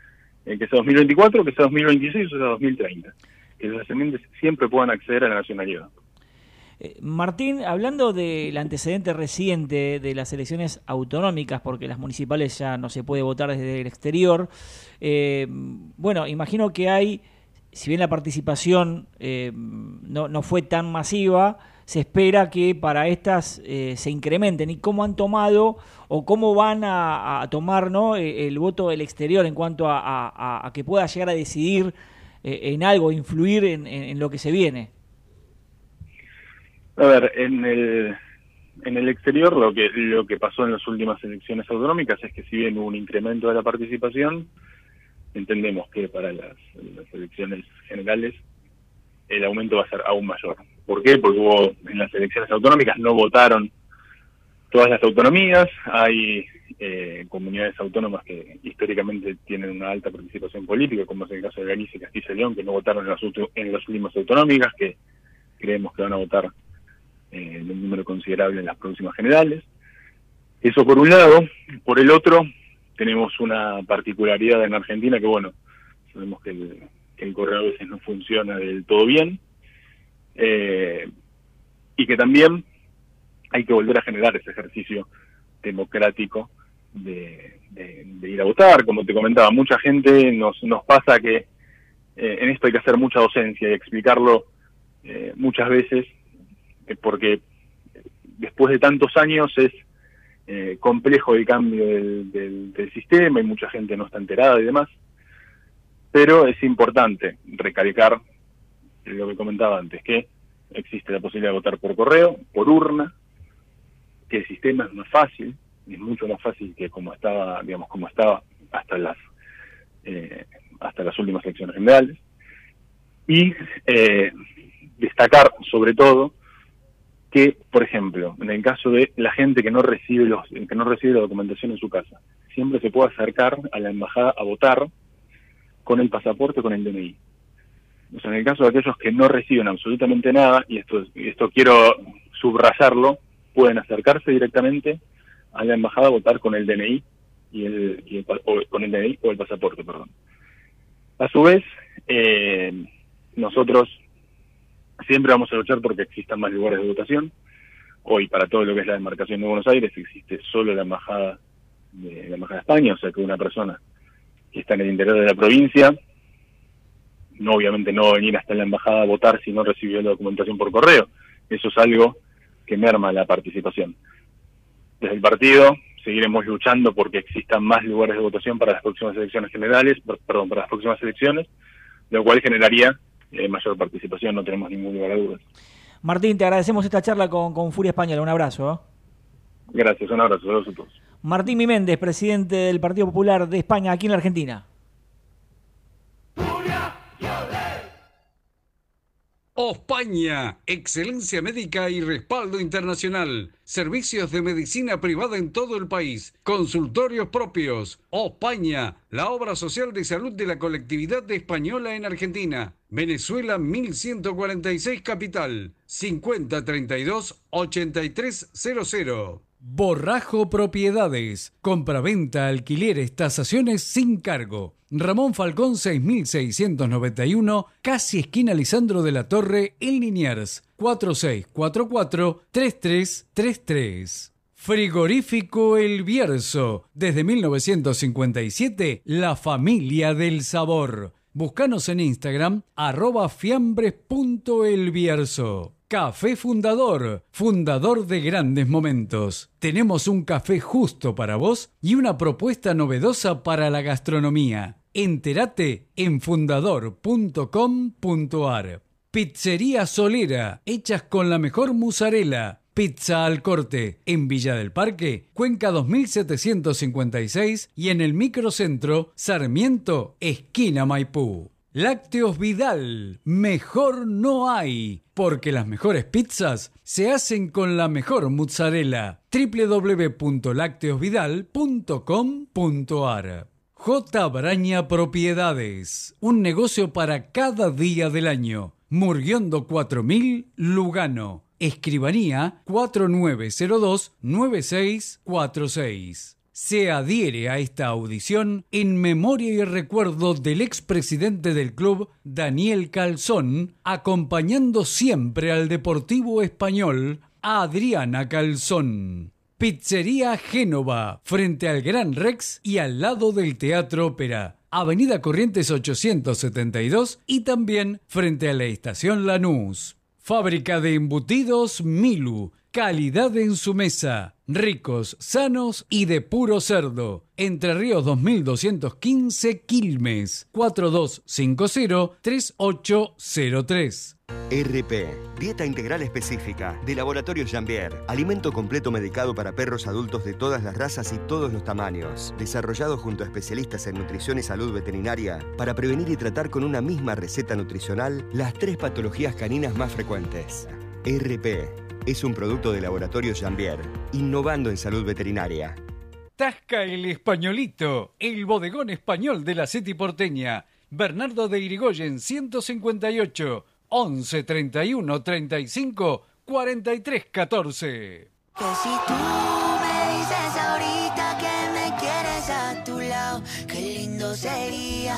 eh, que sea 2024, que sea 2026 o sea 2030, que los descendientes siempre puedan acceder a la nacionalidad. Eh, Martín, hablando del antecedente reciente de las elecciones autonómicas, porque las municipales ya no se puede votar desde el exterior, eh, bueno, imagino que hay, si bien la participación no, no fue tan masiva, se espera que para estas eh, se incrementen y cómo han tomado o cómo van a, tomar ¿no? Eh, el voto del exterior en cuanto a, que pueda llegar a decidir eh, en algo, influir en, lo que se viene. A ver, en el, en el exterior lo que, lo que pasó en las últimas elecciones autonómicas es que si bien hubo un incremento de la participación, entendemos que para las elecciones generales el aumento va a ser aún mayor. ¿Por qué? Porque hubo en las elecciones autonómicas no votaron todas las autonomías, hay eh, comunidades autónomas que históricamente tienen una alta participación política, como es el caso de Galicia y Castilla y León, que no votaron en las, en las últimas autonómicas, que creemos que van a votar eh, en un número considerable en las próximas generales. Eso por un lado. Por el otro, tenemos una particularidad en Argentina que, bueno, sabemos que el, que el correo a veces no funciona del todo bien, eh, y que también hay que volver a generar ese ejercicio democrático de, ir a votar. Como te comentaba, mucha gente nos, nos pasa que eh, en esto hay que hacer mucha docencia y explicarlo eh, muchas veces, porque después de tantos años es complejo el cambio del, del sistema y mucha gente no está enterada y demás. Pero es importante recalcar lo que comentaba antes, que existe la posibilidad de votar por correo, por urna, que el sistema es más fácil, es mucho más fácil que como estaba, digamos, como estaba hasta las eh, hasta las últimas elecciones generales, y eh, destacar sobre todo que, por ejemplo, en el caso de la gente que no recibe los que no recibe la documentación en su casa, siempre se puede acercar a la embajada a votar con el pasaporte con el DNI en el caso de aquellos que no reciben absolutamente nada, y esto, esto quiero subrayarlo, pueden acercarse directamente a la embajada a votar con el DNI y el, con el DNI o el pasaporte, perdón. A su vez, eh, nosotros siempre vamos a luchar porque existan más lugares de votación. Hoy, para todo lo que es la demarcación de Buenos Aires, existe solo la embajada de la embajada de España, o sea que una persona que está en el interior de la provincia no obviamente no venir hasta la embajada a votar si no recibió la documentación por correo. Eso es algo que merma la participación. Desde el partido seguiremos luchando porque existan más lugares de votación para las próximas elecciones generales, perdón, para las próximas elecciones, lo cual generaría eh, mayor participación, no tenemos ningún lugar de dudas. Martín, te agradecemos esta charla con, con Furia Española, un abrazo. ¿eh? Gracias, un abrazo, saludos a todos. Martín Miméndez, presidente del Partido Popular de España, aquí en la Argentina. España, excelencia médica y respaldo internacional. Servicios de medicina privada en todo el país. Consultorios propios. España, la obra social de salud de la colectividad española en Argentina. Venezuela 1146 Capital. 5032 8300. Borrajo Propiedades. Compraventa, alquileres, tasaciones sin cargo. Ramón Falcón 6691, casi esquina Lisandro de la Torre, en Liniers. 4644-3333. Frigorífico El Bierzo. Desde 1957, la familia del sabor. Búscanos en Instagram, arroba fiambres.elbierzo. Café Fundador, fundador de grandes momentos. Tenemos un café justo para vos y una propuesta novedosa para la gastronomía. Entérate en fundador.com.ar. Pizzería Solera, hechas con la mejor mozzarella. Pizza al corte, en Villa del Parque, Cuenca 2756 y en el microcentro Sarmiento, esquina Maipú. Lácteos Vidal, mejor no hay, porque las mejores pizzas se hacen con la mejor mozzarella. www.lácteosvidal.com.ar J. Braña Propiedades, un negocio para cada día del año. Murguiondo 4000, Lugano Escribanía 4902-9646. Se adhiere a esta audición en memoria y recuerdo del expresidente del club, Daniel Calzón, acompañando siempre al Deportivo Español, Adriana Calzón. Pizzería Génova, frente al Gran Rex y al lado del Teatro Ópera. Avenida Corrientes 872 y también frente a la Estación Lanús. Fábrica de embutidos Milu. Calidad en su mesa. Ricos, sanos y de puro cerdo. Entre Ríos 2215 Quilmes. 4250-3803. RP, Dieta Integral Específica, de Laboratorio Jambier. Alimento completo medicado para perros adultos de todas las razas y todos los tamaños. Desarrollado junto a especialistas en nutrición y salud veterinaria para prevenir y tratar con una misma receta nutricional las tres patologías caninas más frecuentes. RP es un producto de Laboratorio Jambier, innovando en salud veterinaria. Tasca el Españolito, el bodegón español de la City porteña. Bernardo de Irigoyen 158 11 31 35 43 14. Que si tú me dices ahorita que me quieres a tu lado, qué lindo sería.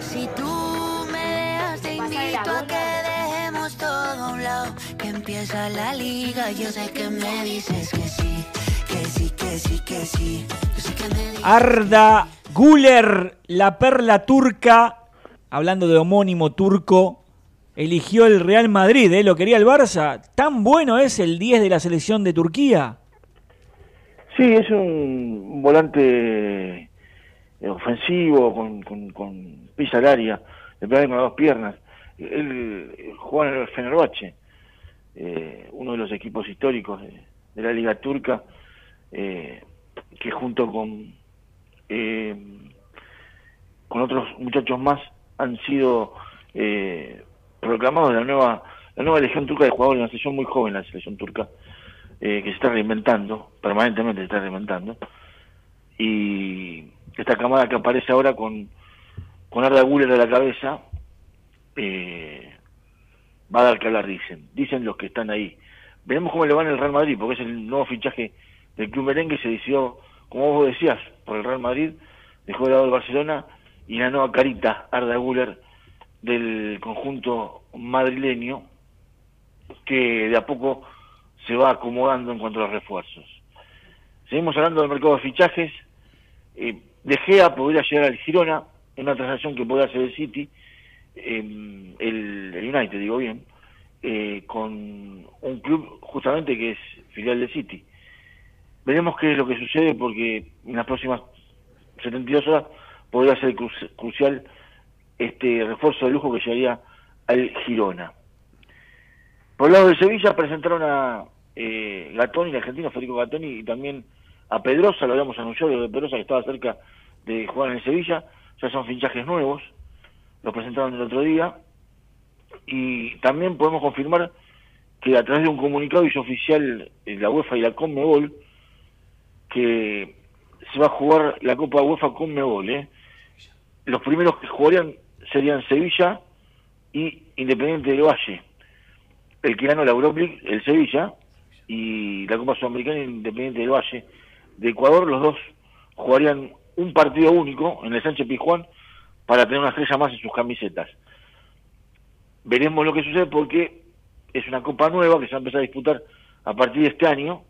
Si tú me dejas, te invito a que dejemos todo a un lado, empieza la liga. Yo sé que me dices que sí, que sí, que sí, que sí. Yo sé que me dices Arda Guler, la perla turca, hablando de homónimo turco, eligió el Real Madrid, ¿eh? lo quería el Barça. ¿Tan bueno es el 10 de la selección de Turquía? Sí, es un volante eh, ofensivo, con, con, con pisa al área, le pega con las dos piernas. Él eh, juega en el Fenerbahce, eh, uno de los equipos históricos de, la Liga Turca, eh, que junto con, eh, con otros muchachos más han sido eh, proclamados la nueva la nueva legión turca de jugadores, una selección muy joven la selección turca, eh, que se está reinventando, permanentemente se está reinventando, y esta camada que aparece ahora con, con Arda Güler a la cabeza, eh, va a dar que hablar, dicen, dicen los que están ahí. Veremos cómo le va en el Real Madrid, porque es el nuevo fichaje del club merengue, se decidió, como vos decías, por el Real Madrid, dejó de lado el Barcelona, y la nueva carita, Arda Güler, del conjunto madrileño, que de a poco se va acomodando en cuanto a los refuerzos. Seguimos hablando del mercado de fichajes. Eh, de Gea podría llegar al Girona en una transacción que puede hacer el City, eh, el, United, digo bien, eh, con un club justamente que es filial de City. Veremos qué es lo que sucede porque en las próximas 72 horas podría ser cru- crucial este refuerzo de lujo que llegaría al Girona. Por el lado de Sevilla presentaron a eh, Gatoni, el argentino Federico Gatoni, y también a Pedrosa, lo habíamos anunciado, lo de Pedrosa que estaba cerca de jugar en Sevilla, ya son fichajes nuevos, los presentaron el otro día, y también podemos confirmar que a través de un comunicado hizo oficial eh, la UEFA y la Conmebol que se va a jugar la Copa UEFA Conmebol, ¿eh? Los primeros que jugarían serían Sevilla y Independiente del Valle. El que ganó la Europa el Sevilla, y la Copa Sudamericana Independiente del Valle. De Ecuador, los dos jugarían un partido único en el Sánchez Pizjuán para tener una estrella más en sus camisetas. Veremos lo que sucede porque es una copa nueva que se va a empezar a disputar a partir de este año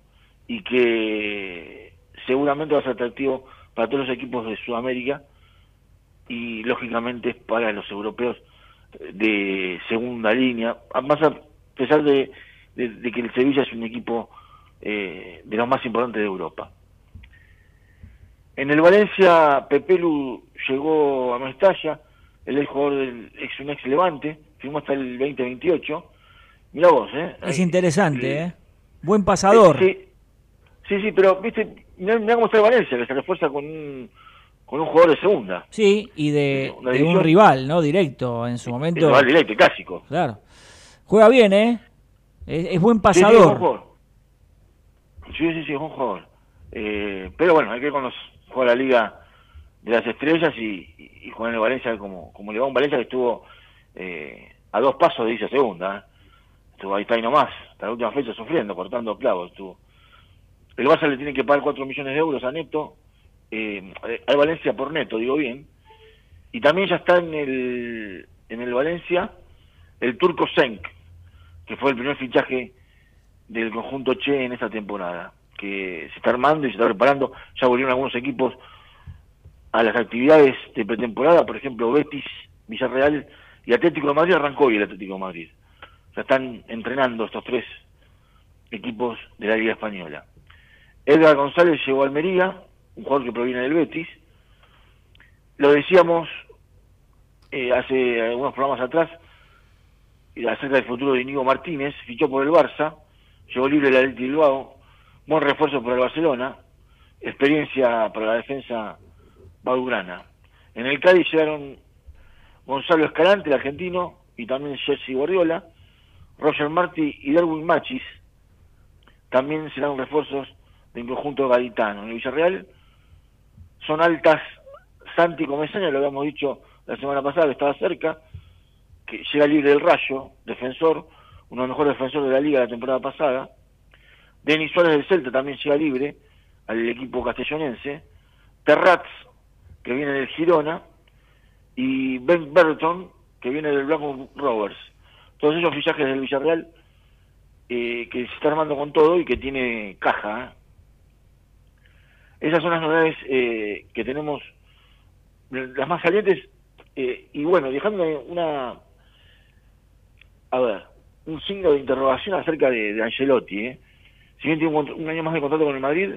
y que seguramente va a ser atractivo para todos los equipos de Sudamérica y lógicamente para los europeos de segunda línea, más a pesar de, de- que el Sevilla es un equipo eh, de los más importantes de Europa. En el Valencia, Pepelu llegó a Mestalla, él es jugador del ex un ex Levante, firmó hasta el 2028. Mira vos, ¿eh? Es interesante, ¿eh? Buen pasador. Sí, sí, sí, pero viste, mirá, mirá cómo está el Valencia, que se refuerza con un, con un jugador de segunda. Sí, y de, un rival, ¿no? Directo en su momento. El rival directo, clásico. Claro. Juega bien, ¿eh? Es, es buen Sí, sí, es buen pasador. jugador. Sí, sí, sí, es un jugador. Eh, pero bueno, hay que ver cuando juega la Liga de las Estrellas y, y, en el Valencia como, como le va un Valencia que estuvo eh, a dos pasos de irse a segunda. Estuvo ahí está ahí nomás, hasta la última fecha sufriendo, cortando clavos. Estuvo. El Barça le tiene que pagar 4 millones de euros a Neto, eh, al Valencia por Neto, digo bien. Y también ya está en el, en el Valencia el turco Senk, que fue el primer fichaje del conjunto Che en esta temporada, que se está armando y se está preparando. Ya volvieron algunos equipos a las actividades de pretemporada, por ejemplo, Betis, Villarreal y Atlético de Madrid arrancó hoy el Atlético de Madrid. Ya están entrenando estos tres equipos de la Liga Española. Edgar González llegó a Almería, un jugador que proviene del Betis. Lo decíamos eh, hace algunos programas atrás, eh, acerca del futuro de Inigo Martínez, fichó por el Barça, llegó libre el Atlético Bilbao, buen refuerzo para el Barcelona, experiencia para la defensa baurana. En el Cádiz llegaron Gonzalo Escalante, el argentino, y también Jesse Guardiola, Roger Martí y Darwin Machis, también serán refuerzos del conjunto gaditano. En el Villarreal son altas Santi Comesaña, lo habíamos dicho la semana pasada, que estaba cerca, que llega libre del Rayo, defensor, uno de los mejores defensores de la liga la temporada pasada. Denis Suárez del Celta también llega libre al equipo castellonense. Terrats, que viene del Girona, y Ben Burton, que viene del Blackburn Rovers. Todos esos fichajes del Villarreal eh, que se está armando con todo y que tiene caja. ¿eh? Esas son las novedades eh, que tenemos, las más salientes. Eh, y bueno, dejándome una, a ver, un signo de interrogación acerca de, de Ancelotti. ¿eh? Si bien tiene un, un, año más de contrato con el Madrid,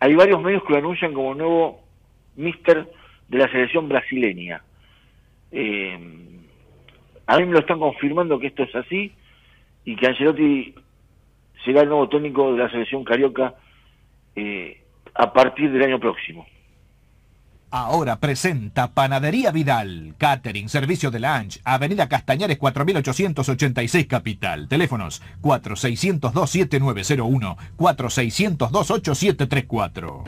hay varios medios que lo anuncian como nuevo mister de la selección brasileña. Eh, a mí me lo están confirmando que esto es así y que Ancelotti será el nuevo técnico de la selección carioca eh, a partir del año próximo. Ahora presenta Panadería Vidal, Catering, Servicio de Lunch, Avenida Castañares 4886 Capital. Teléfonos 4602-7901, 4602-8734.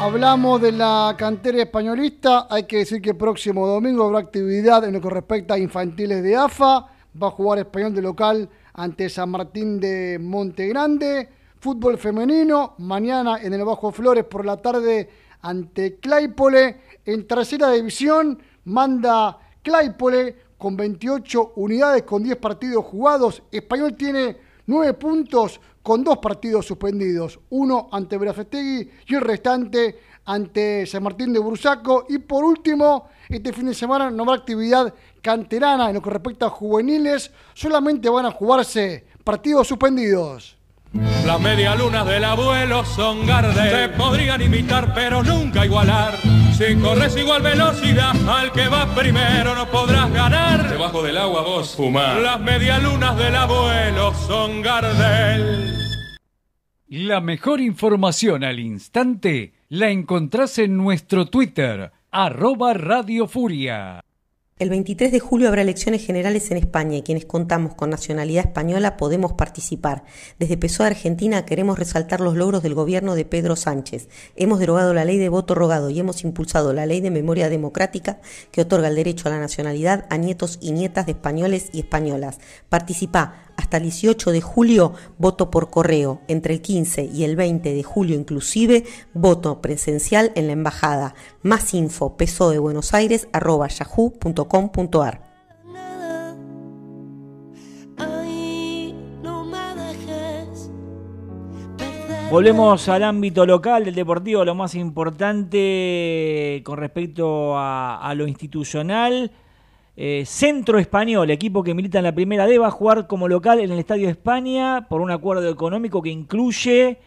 Hablamos de la cantera españolista. Hay que decir que el próximo domingo habrá actividad en lo que respecta a infantiles de AFA. Va a jugar español de local ante San Martín de Monte Grande. Fútbol femenino, mañana en el Bajo Flores por la tarde ante Claypole. En tercera división manda Claypole con 28 unidades, con 10 partidos jugados. Español tiene 9 puntos con dos partidos suspendidos. Uno ante Brafestegui y el restante ante San Martín de Bursaco. Y por último, este fin de semana no habrá actividad canterana en lo que respecta a juveniles. Solamente van a jugarse partidos suspendidos. Las medialunas del abuelo son Gardel. Te podrían imitar, pero nunca igualar. Si corres igual velocidad al que va primero, no podrás ganar. Debajo del agua vos fumar. Las medialunas del abuelo son Gardel. La mejor información al instante la encontrás en nuestro Twitter, arroba Radio Furia. El 23 de julio habrá elecciones generales en España y quienes contamos con nacionalidad española podemos participar. Desde PSOE Argentina queremos resaltar los logros del gobierno de Pedro Sánchez. Hemos derogado la ley de voto rogado y hemos impulsado la ley de memoria democrática que otorga el derecho a la nacionalidad a nietos y nietas de españoles y españolas. Participa hasta el 18 de julio, voto por correo. Entre el 15 y el 20 de julio inclusive, voto presencial en la embajada. Más info, PSOE Buenos Aires, arroba yahoo.com.ar. Volvemos al ámbito local del deportivo, lo más importante con respecto a, a lo institucional. Eh, Centro Español, equipo que milita en la primera D, va a jugar como local en el Estadio España por un acuerdo económico que incluye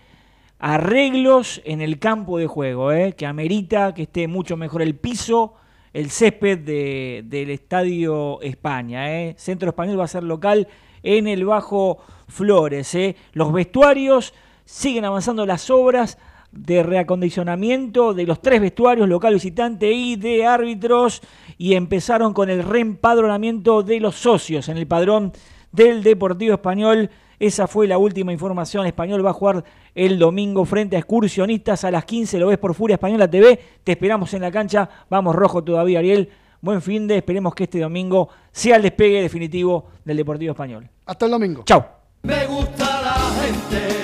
arreglos en el campo de juego, eh, que amerita que esté mucho mejor el piso, el césped de, del Estadio España. Eh. Centro Español va a ser local en el Bajo Flores. Los vestuarios siguen avanzando las obras de reacondicionamiento de los tres vestuarios, local visitante y de árbitros, y empezaron con el reempadronamiento de los socios en el padrón del Deportivo Español. Esa fue la última información. Español va a jugar el domingo frente a excursionistas a las 15. Lo ves por Furia Española TV. Te esperamos en la cancha. Vamos rojo todavía, Ariel. buen fin de, esperemos que este domingo sea el despegue definitivo del Deportivo Español. Hasta el domingo. Chau. Me gusta la gente